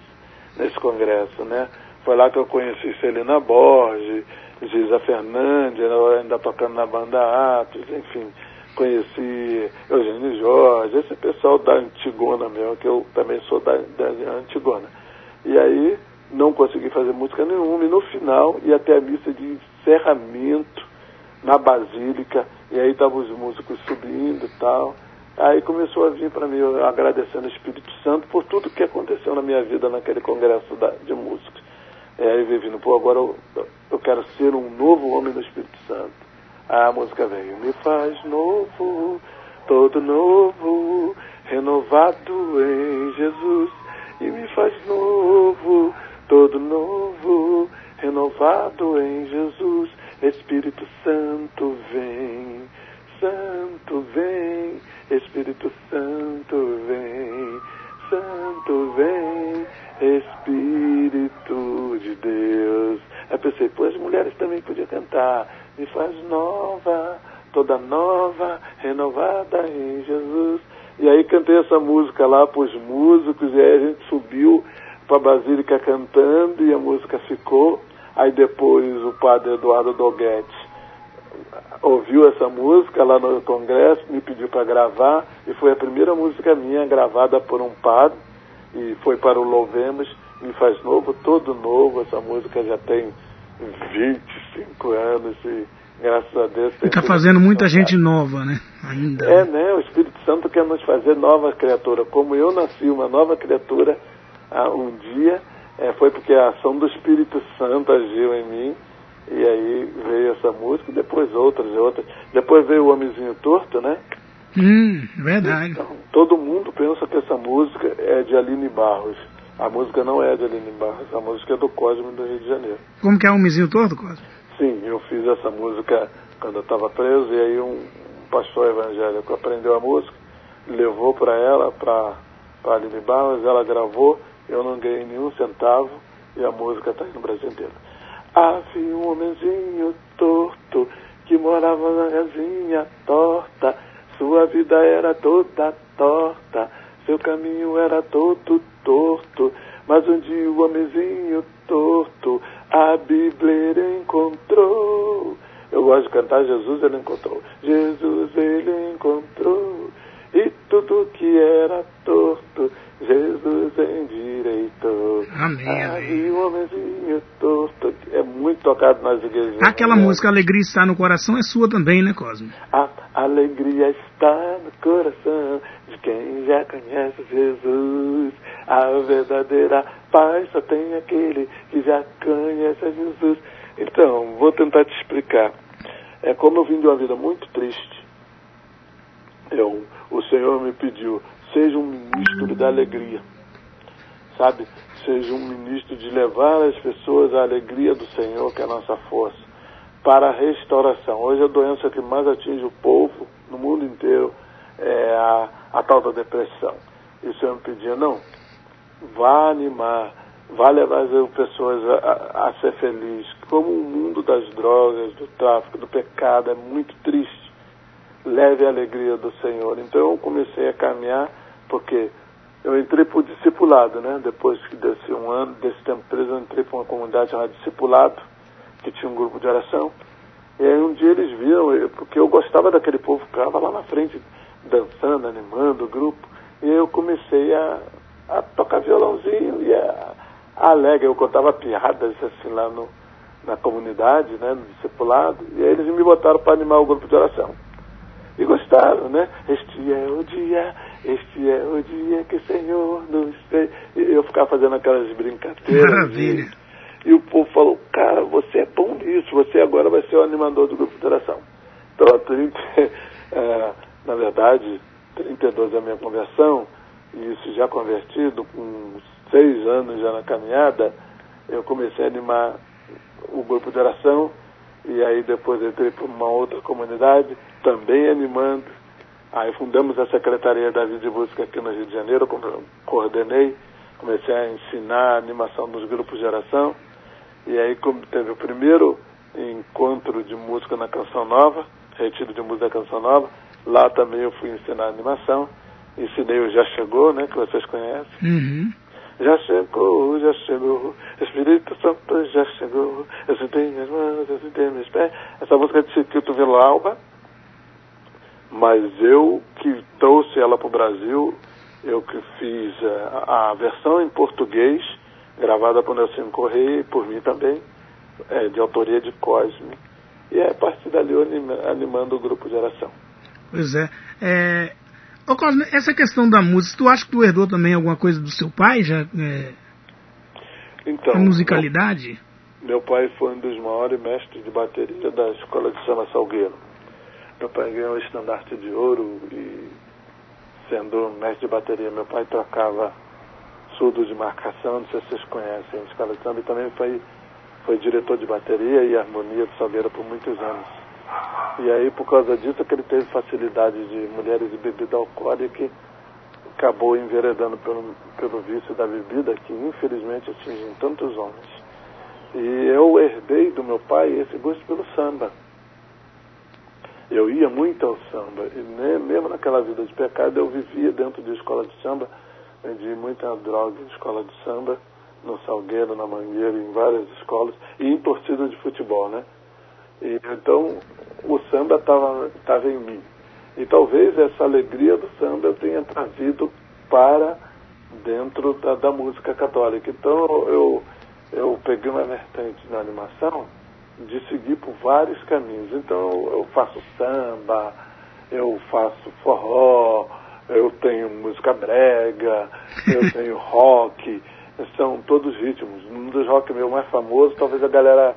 nesse congresso, né? Foi lá que eu conheci Celina Borges, Giza Fernandes, ainda tocando na banda Atos, enfim, conheci Eugênio Jorge, esse pessoal da Antigona mesmo, que eu também sou da, da Antigona. E aí não consegui fazer música nenhuma, e no final ia até a missa de encerramento na Basílica, e aí estavam os músicos subindo e tal. Aí começou a vir para mim agradecendo ao Espírito Santo por tudo que aconteceu na minha vida naquele congresso da- de músicos. E aí veio vindo, pô, agora eu, eu quero ser um novo homem do Espírito Santo. A música veio, me faz novo, todo novo, renovado em Jesus. E me faz novo, todo novo, renovado em Jesus. Espírito Santo vem, Santo vem, Espírito Santo vem, Santo vem, Espírito de Deus. Aí pensei, pô, as mulheres também podiam cantar. Me faz nova, toda nova, renovada em Jesus. E aí cantei essa música lá para os músicos, e aí a gente subiu para a Basílica cantando e a música ficou. Aí depois o padre Eduardo Doguete ouviu essa música lá no congresso, me pediu para gravar, e foi a primeira música minha gravada por um padre, e foi para o Louvemos, Me Faz Novo, todo novo, essa música já tem 25 anos, e graças a Deus Está fazendo muita gente nova, né? Ainda. É, né? O Espírito Santo quer nos fazer nova criatura. Como eu nasci uma nova criatura ah, um dia, é, foi porque a ação do Espírito Santo agiu em mim. E aí veio essa música, depois outras outras. Depois veio o Homenzinho Torto, né? Hum, verdade. Então, todo mundo pensa que essa música é de Aline Barros. A música não é de Aline Barros, a música é do Cosme do Rio de Janeiro. Como que é o homenzinho torto, Cosme? Sim, eu fiz essa música quando eu estava preso e aí um, um pastor evangélico aprendeu a música, levou para ela, para a Aline Barros, ela gravou, eu não ganhei nenhum centavo e a música está aí no Brasil inteiro. Havia um homenzinho torto que morava na casinha torta, sua vida era toda torta, seu caminho era todo torto, mas um dia o homenzinho torto a Bíblia ele encontrou. Eu gosto de cantar Jesus ele encontrou. Jesus ele encontrou. E tudo que era torto, Jesus endireitou. Amém, amém. Aí o homenzinho torto é muito tocado nas igrejas. Aquela música Alegria Está no Coração é sua também, né, Cosme? A alegria está no coração de quem já conhece Jesus. A verdadeira paz só tem aquele que já conhece Jesus. Então, vou tentar te explicar. É como eu vim de uma vida muito triste. Eu, o Senhor me pediu, seja um ministro da alegria. Sabe? Seja um ministro de levar as pessoas à alegria do Senhor, que é a nossa força para a restauração. Hoje a doença que mais atinge o povo no mundo inteiro é a, a tal da depressão. E o Senhor me pedia, não, vá animar, vá levar as pessoas a, a, a ser feliz. Como o mundo das drogas, do tráfico, do pecado é muito triste, leve a alegria do Senhor. Então eu comecei a caminhar, porque eu entrei por discipulado, né? Depois que desse um ano, desse tempo preso, eu entrei para uma comunidade chamada Discipulado, que tinha um grupo de oração. E aí um dia eles viram, eu- porque eu gostava daquele povo que ficava lá na frente, dançando, animando o grupo. E eu comecei a, a tocar violãozinho e a, a alegre. Eu contava piadas assim lá no, na comunidade, né, no discipulado. E aí eles me botaram para animar o grupo de oração. E gostaram, né? Este é o dia, este é o dia que o Senhor nos fez. E eu ficava fazendo aquelas brincadeiras. Maravilha. E, o povo falou, cara, você é bom nisso, você agora vai ser o animador do grupo de oração. Então, 30, é, na verdade, 32 é a minha conversão, e isso já convertido, com seis anos já na caminhada, eu comecei a animar o grupo de oração, e aí depois entrei para uma outra comunidade, também animando. Aí fundamos a Secretaria da Vida e Música aqui no Rio de Janeiro, coordenei, comecei a ensinar a animação dos grupos de oração. E aí teve o primeiro encontro de música na Canção Nova, retiro de música da Canção Nova. Lá também eu fui ensinar animação. Ensinei o Já Chegou, né, que vocês conhecem. Uhum. Já chegou, já chegou, Espírito Santo já chegou, eu sentei minhas mãos, eu sentei meus pés. Essa música é de Chiquito Vila Alba, mas eu que trouxe ela para o Brasil, eu que fiz a, a, versão em português, gravada por Nelson Correia e por mim também, é, de autoria de Cosme. E é a partir dali eu animando o grupo de oração. Pois é. é Ô Cosme, essa questão da música, tu acha que tu herdou também alguma coisa do seu pai? Já, é, então, a musicalidade? Meu, meu, pai foi um dos maiores mestres de bateria da escola de Samba Salgueiro. Meu pai ganhou o estandarte de ouro e sendo mestre de bateria, meu pai tocava surdo de marcação, não sei se vocês conhecem a escola de samba, e também foi, foi diretor de bateria e harmonia de Salgueiro por muitos anos. E aí, por causa disso, que ele teve facilidade de mulheres e bebida alcoólica e acabou enveredando pelo, pelo vício da bebida, que infelizmente atinge tantos homens. E eu herdei do meu pai esse gosto pelo samba. Eu ia muito ao samba, e mesmo naquela vida de pecado, eu vivia dentro de escola de samba, vendi muita droga em escola de samba, no Salgueiro, na Mangueira, em várias escolas, e em torcida de futebol, né? E, então, o samba estava em mim. E talvez essa alegria do samba eu tenha trazido para dentro da, da música católica. Então, eu, eu peguei uma vertente na animação de seguir por vários caminhos. Então, eu faço samba, eu faço forró, eu tenho música brega, eu tenho rock, são todos ritmos. Um dos rock meu mais famoso, talvez a galera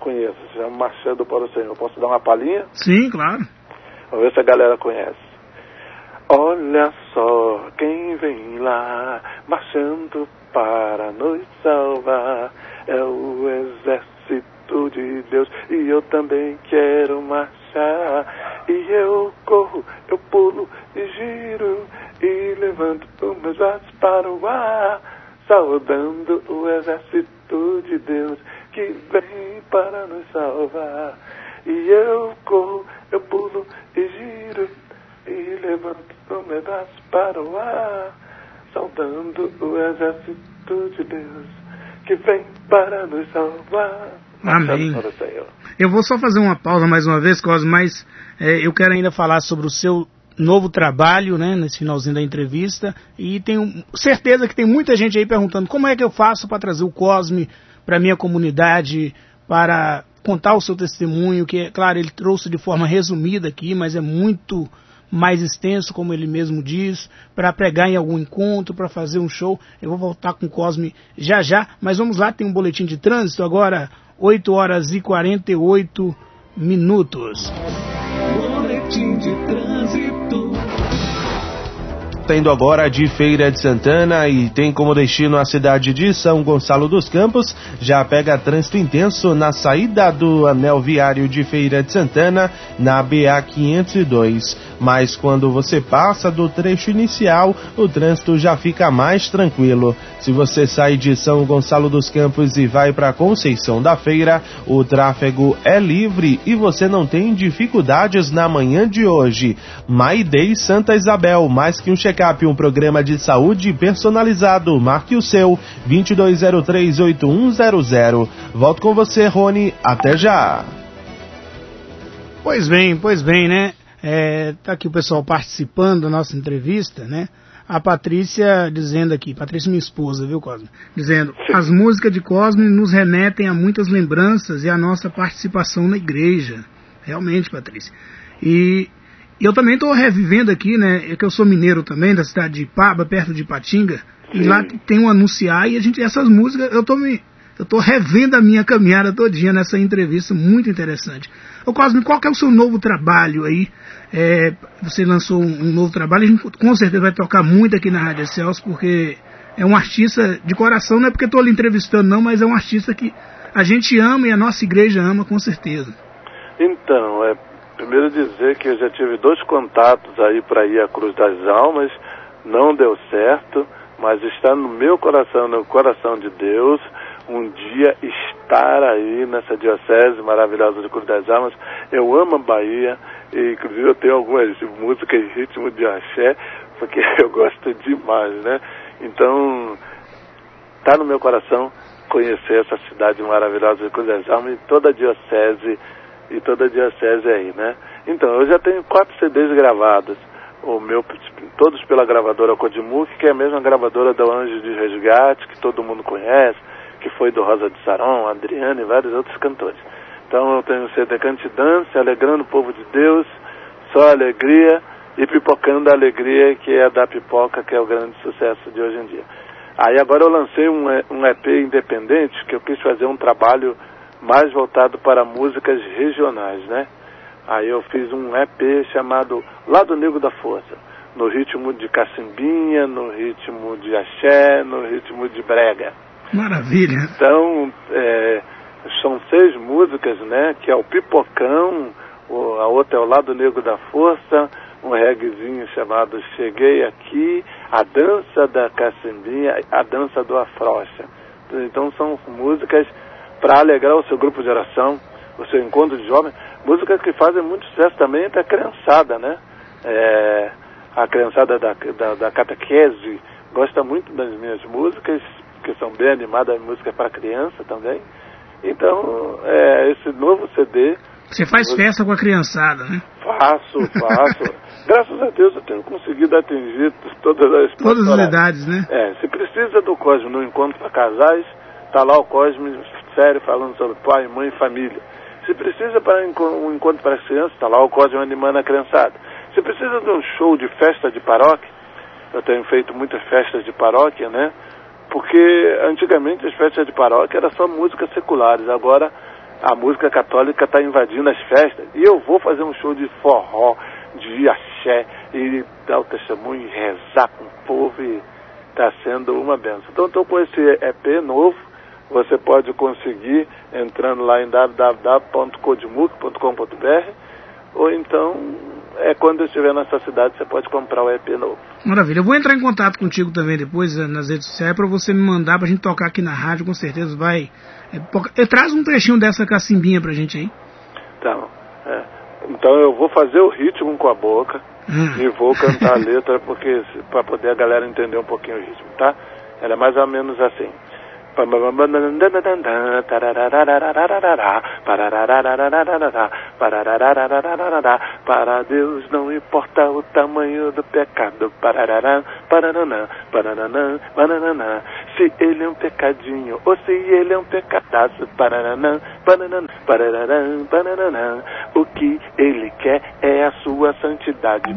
conheço, se chama Marchando para o Senhor. Posso dar uma palhinha? Sim, claro. Vamos ver se a galera conhece. Olha só quem vem lá, marchando para nos salvar. É o exército de Deus e eu também quero marchar. E eu corro, eu pulo e giro e levanto os meus braços para o ar, saudando o exército de Deus que vem para nos salvar. E eu corro, eu pulo e giro e levanto o meu braço para o ar, saudando o exército de Deus que vem para nos salvar. Amém. Eu vou só fazer uma pausa mais uma vez, Cosme, mas é, eu quero ainda falar sobre o seu novo trabalho, né, nesse finalzinho da entrevista, e tenho certeza que tem muita gente aí perguntando como é que eu faço para trazer o Cosme para a minha comunidade, para contar o seu testemunho, que, é claro, ele trouxe de forma resumida aqui, mas é muito mais extenso, como ele mesmo diz, para pregar em algum encontro, para fazer um show. Eu vou voltar com o Cosme já já, mas vamos lá, tem um boletim de trânsito agora, 8 horas e 48 minutos. Boletim de trânsito tendo agora de Feira de Santana e tem como destino a cidade de São Gonçalo dos Campos, já pega trânsito intenso na saída do anel viário de Feira de Santana, na BA 502. Mas quando você passa do trecho inicial, o trânsito já fica mais tranquilo. Se você sai de São Gonçalo dos Campos e vai para Conceição da Feira, o tráfego é livre e você não tem dificuldades na manhã de hoje. Day Santa Isabel, mais que um check Checkup, um programa de saúde personalizado. Marque o seu 22038100. Volto com você, Rony. Até já. Pois bem, pois bem, né? É, tá aqui o pessoal participando da nossa entrevista, né? A Patrícia dizendo aqui, Patrícia minha esposa, viu, Cosme? Dizendo, as músicas de Cosme nos remetem a muitas lembranças e a nossa participação na igreja. Realmente, Patrícia. E E eu também estou revivendo aqui, né? É que eu sou mineiro também, da cidade de Ipaba, perto de Ipatinga. E lá tem um anunciar e a gente, essas músicas, eu tô me. Eu tô revendo a minha caminhada todinha nessa entrevista, muito interessante. Ô Cosme, qual que é o seu novo trabalho aí? É, você lançou um, um, novo trabalho, a gente com certeza vai tocar muito aqui na Rádio Celso, porque é um artista de coração, não é porque estou lhe entrevistando não, mas é um artista que a gente ama e a nossa igreja ama com certeza. Então, é, primeiro dizer que eu já tive dois contatos aí para ir à Cruz das Almas, não deu certo, mas está no meu coração, no coração de Deus, um dia estar aí nessa diocese maravilhosa de Cruz das Almas. Eu amo a Bahia, e inclusive eu tenho algumas músicas em ritmo de axé, porque eu gosto demais, né? Então, está no meu coração conhecer essa cidade maravilhosa de Cruz das Almas e toda a diocese, e toda a diocese aí, né? Então, eu já tenho quatro CDs gravados o meu, todos pela gravadora Codimuk, que é a mesma gravadora do Anjo de Resgate, que todo mundo conhece, que foi do Rosa de Saron, Adriana e vários outros cantores. Então eu tenho CD Cante Dance, Alegrando o Povo de Deus, Só Alegria e Pipocando a Alegria, que é da Pipoca, que é o grande sucesso de hoje em dia. Aí agora eu lancei um, um EP independente, que eu quis fazer um trabalho mais voltado para músicas regionais, né? Aí eu fiz um EP chamado Lado Negro da Força, no ritmo de cacimbinha, no ritmo de axé, no ritmo de brega. Maravilha! Então, é, são seis músicas, né? Que é o Pipocão, a outra é o Lado Negro da Força, um reggaezinho chamado Cheguei Aqui, a dança da cacimbinha, a dança do afrocha. Então são músicas para alegrar o seu grupo de oração, o seu encontro de jovens, músicas que fazem muito sucesso também entre a criançada, né? É, a criançada da, da, da catequese gosta muito das minhas músicas, que são bem animadas, músicas para criança também. Então, é, esse novo CD. Você faz festa com a criançada, né? Faço, faço. Graças a Deus eu tenho conseguido atingir todas as Todas as idades, né? É, se precisa do Cosme no encontro para casais, tá lá o Cosme sério falando sobre pai, mãe e família. Se precisa para um encontro para as crianças, está lá o Código animando a criançada. Se precisa de um show de festa de paróquia, eu tenho feito muitas festas de paróquia, né? Porque antigamente as festas de paróquia eram só músicas seculares, agora a música católica está invadindo as festas. E eu vou fazer um show de forró, de axé, e dar o testemunho, e rezar com o povo, e está sendo uma benção. Então estou com esse EP novo, você pode conseguir entrando lá em www.codemuk.com.br ou então é quando eu estiver nessa cidade você pode comprar o EP novo. Maravilha. Eu vou entrar em contato contigo também depois eh, nas redes sociais para você me mandar para a gente tocar aqui na rádio, com certeza vai. É, traz um trechinho dessa cacimbinha pra gente aí. Então, é. então eu vou fazer o ritmo com a boca hum. e vou cantar a letra porque para poder a galera entender um pouquinho o ritmo, tá? Ela é mais ou menos assim. Para Deus não importa o tamanho do pecado. Se ele é um pecadinho ou se ele é um pecadaço. O que ele quer é a sua santidade.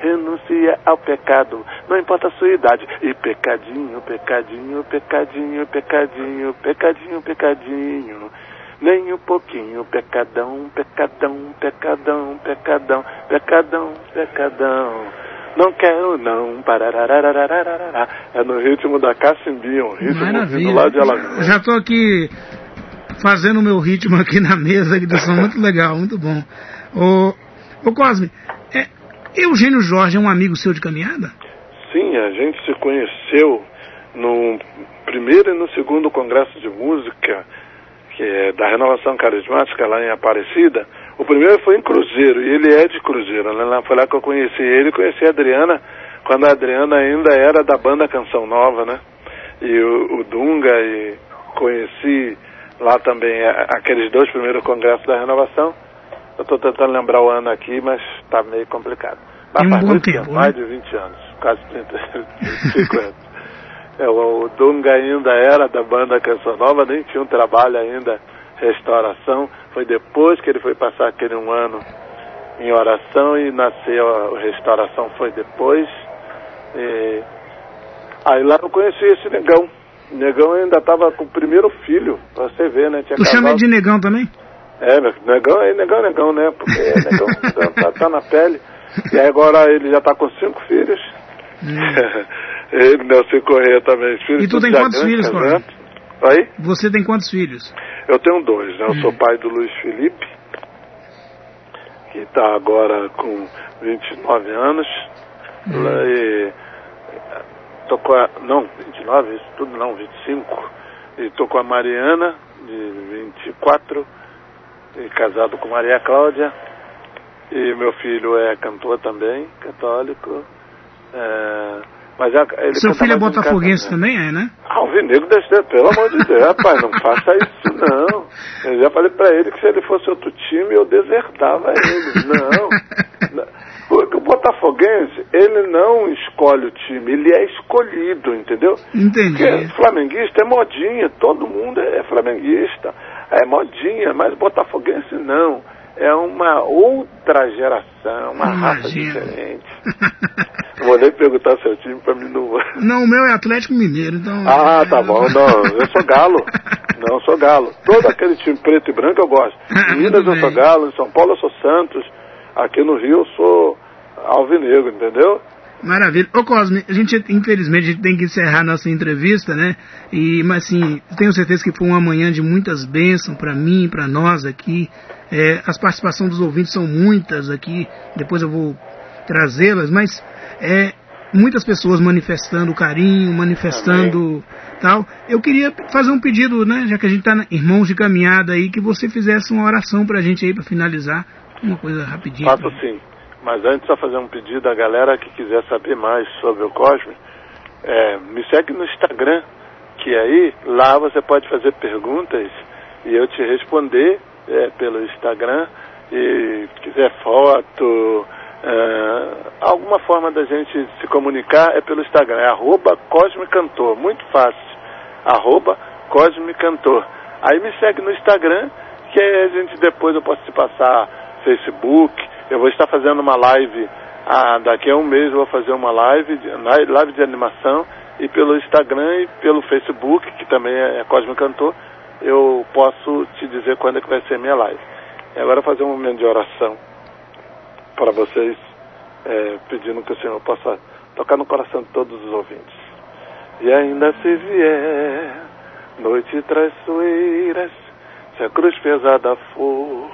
Renuncia ao pecado, não importa a sua idade. E pecadinho, pecadinho, pecadinho, pecadinho, pecadinho, pecadinho. Nem um pouquinho, pecadão, pecadão, pecadão, pecadão, pecadão, pecadão. Não quero não, parararararararará. É no ritmo da cacimbinha, um ritmo Maravilha. lá de Alagoas. Já estou aqui fazendo o meu ritmo aqui na mesa, que som muito legal, muito bom. Ô, ô Cosme, é, Eugênio Jorge é um amigo seu de caminhada? Sim, a gente se conheceu no primeiro e no segundo congresso de música que é da renovação carismática lá em Aparecida. O primeiro foi em Cruzeiro, e ele é de Cruzeiro. Né? Foi lá que eu conheci ele, conheci a Adriana, quando a Adriana ainda era da banda Canção Nova, né? E o, o Dunga, e conheci lá também aqueles dois primeiros congressos da renovação. Eu estou tentando lembrar o ano aqui, mas está meio complicado. Mas um bom tempo, tempo, mais né? de 20 anos, quase 30, 50. É, o Dunga ainda era da banda Canção Nova, nem tinha um trabalho ainda, restauração, Foi depois que ele foi passar aquele um ano em oração e nasceu a restauração foi depois. E... Aí lá eu conheci esse negão. O negão ainda estava com o primeiro filho, pra você ver, né? Tinha tu chama ele de negão também? É, negão é negão, negão, né? Porque é negão, tá, tá, na pele. E agora ele já está com cinco filhos. Hum. ele, Nelson Correia também. Filhos e tu tem quantos filhos, Cláudio? Aí? Você tem quantos filhos? Eu tenho dois, né? Eu hum. sou pai do Luiz Felipe, que está agora com 29 anos. Hum. E tô com a, não, 29, isso tudo não, 25. E tô com a Mariana, de 24, e casado com Maria Cláudia. E meu filho é cantor também, católico. É, mas ele Seu filho é botafoguense também, é, né? Alvinegro deve pelo amor de Deus, rapaz, não faça isso não. Eu já falei pra ele que se ele fosse outro time, eu desertava ele. Não. Porque o Botafoguense, ele não escolhe o time, ele é escolhido, entendeu? Entendi. Porque flamenguista é modinha, todo mundo é flamenguista, é modinha, mas botafoguense não. É uma outra geração, uma Imagina. raça diferente. Vou nem perguntar seu time pra mim não. Não, o meu é Atlético Mineiro, então. Ah, tá bom, não. Eu sou galo. Não, eu sou galo. Todo aquele time preto e branco eu gosto. Em Minas eu sou galo, em São Paulo eu sou Santos. Aqui no Rio eu sou alvinegro, entendeu? Maravilha. Ô Cosme, a gente, infelizmente, a gente tem que encerrar nossa entrevista, né? E, mas assim, tenho certeza que foi uma manhã de muitas bênçãos para mim, para nós aqui. É, as participações dos ouvintes são muitas aqui, depois eu vou trazê-las, mas é, muitas pessoas manifestando carinho, manifestando Amém. tal. Eu queria fazer um pedido, né? Já que a gente está irmãos de caminhada aí, que você fizesse uma oração para a gente aí, para finalizar. Uma coisa rapidinha. Faço sim. Mas antes só fazer um pedido à galera que quiser saber mais sobre o Cosme, é, me segue no Instagram, que aí lá você pode fazer perguntas e eu te responder é, pelo Instagram. E quiser foto, é, alguma forma da gente se comunicar é pelo Instagram, é arroba muito fácil, arroba Cosme Cantor. Aí me segue no Instagram, que a gente depois eu posso te passar Facebook. Eu vou estar fazendo uma live, ah, daqui a um mês vou fazer uma live, live de animação, e pelo Instagram e pelo Facebook, que também é Cosme Cantor, eu posso te dizer quando é que vai ser minha live. E agora fazer um momento de oração para vocês, é, pedindo que o Senhor possa tocar no coração de todos os ouvintes. E ainda se vier noite traiçoeiras, se a cruz pesada for,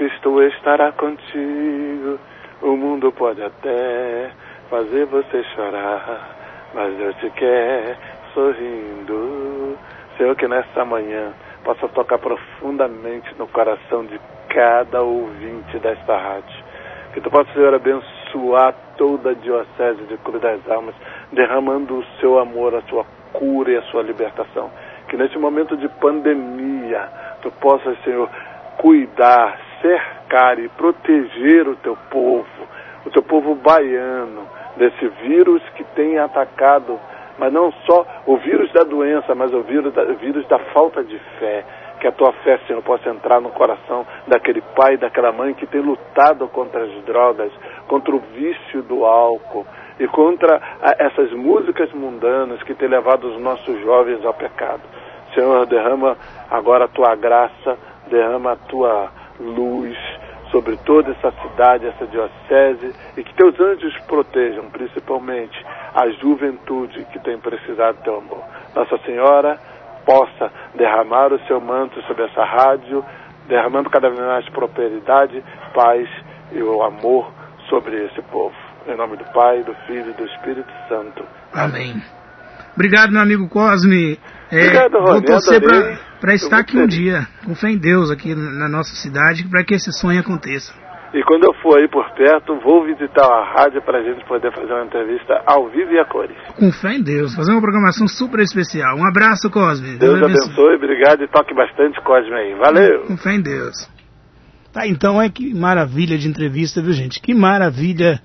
Cristo estará contigo. O mundo pode até fazer você chorar, mas Deus te quer sorrindo. Senhor, que nessa manhã possa tocar profundamente no coração de cada ouvinte desta rádio. Que tu possa, Senhor, abençoar toda a diocese de Cruz das Almas, derramando o seu amor, a sua cura e a sua libertação. Que nesse momento de pandemia, tu possas, Senhor, cuidar, cercar e proteger o teu povo, o teu povo baiano, desse vírus que tem atacado, mas não só o vírus da doença, mas o vírus da, o vírus da falta de fé. Que a tua fé, Senhor, possa entrar no coração daquele pai, daquela mãe que tem lutado contra as drogas, contra o vício do álcool e contra essas músicas mundanas que têm levado os nossos jovens ao pecado. Senhor, derrama agora a tua graça, derrama a tua luz sobre toda essa cidade, essa diocese, e que teus anjos protejam, principalmente a juventude que tem precisado do teu amor. Nossa Senhora possa derramar o seu manto sobre essa rádio, derramando cada vez mais prosperidade, paz e o amor sobre esse povo. Em nome do Pai, do Filho e do Espírito Santo. Amém. Obrigado, meu amigo Cosme. É, Obrigado, Rony. Vou torcer para estar aqui um dia, com fé em Deus, aqui na nossa cidade, para que esse sonho aconteça. E quando eu for aí por perto, vou visitar a rádio para a gente poder fazer uma entrevista ao vivo e a cores. Com fé em Deus, fazer uma programação super especial. Um abraço, Cosme. Deus, Deus abençoe. abençoe, obrigado e toque bastante Cosme aí. Valeu! Com fé em Deus. Tá, então é que maravilha de entrevista, viu gente? Que maravilha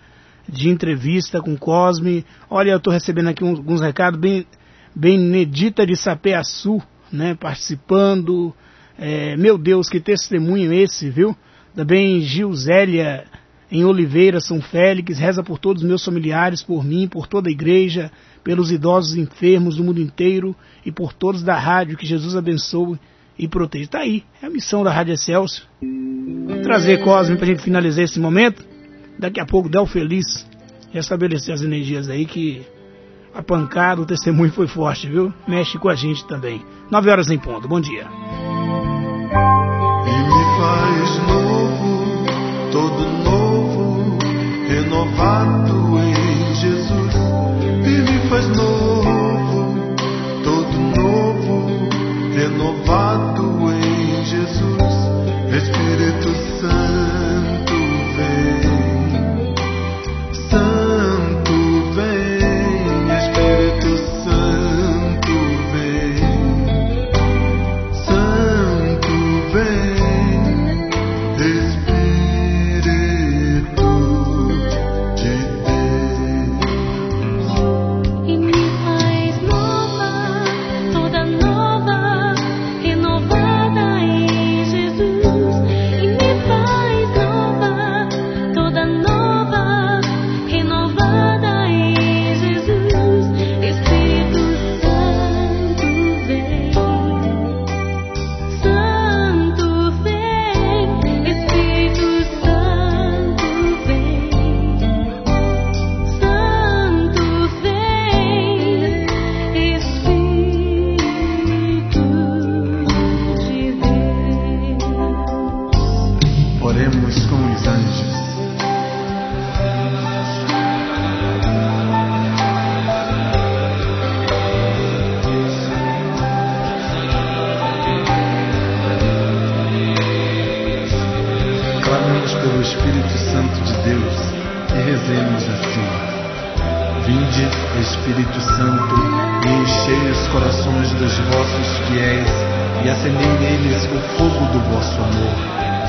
de entrevista com Cosme. Olha, eu estou recebendo aqui alguns recados bem, bem Nedita de Sapeaçu, né, participando. É, meu Deus, que testemunho esse, viu? Também Gilzélia em Oliveira, São Félix, reza por todos os meus familiares, por mim, por toda a igreja, pelos idosos enfermos do mundo inteiro e por todos da rádio, que Jesus abençoe e proteja. Está aí, é a missão da Rádio Excelsior. Trazer Cosme para gente finalizar esse momento. Daqui a pouco, Del Feliz restabelecer as energias aí que a pancada, o testemunho foi forte, viu? Mexe com a gente também. 9 horas em ponto. Bom dia. E me faz novo, todo novo, renovado Oremos com os anjos. Clamemos pelo Espírito Santo de Deus e rezemos assim. Vinde, Espírito Santo, e enchei os corações dos vossos fiéis e acendei neles o fogo do vosso amor.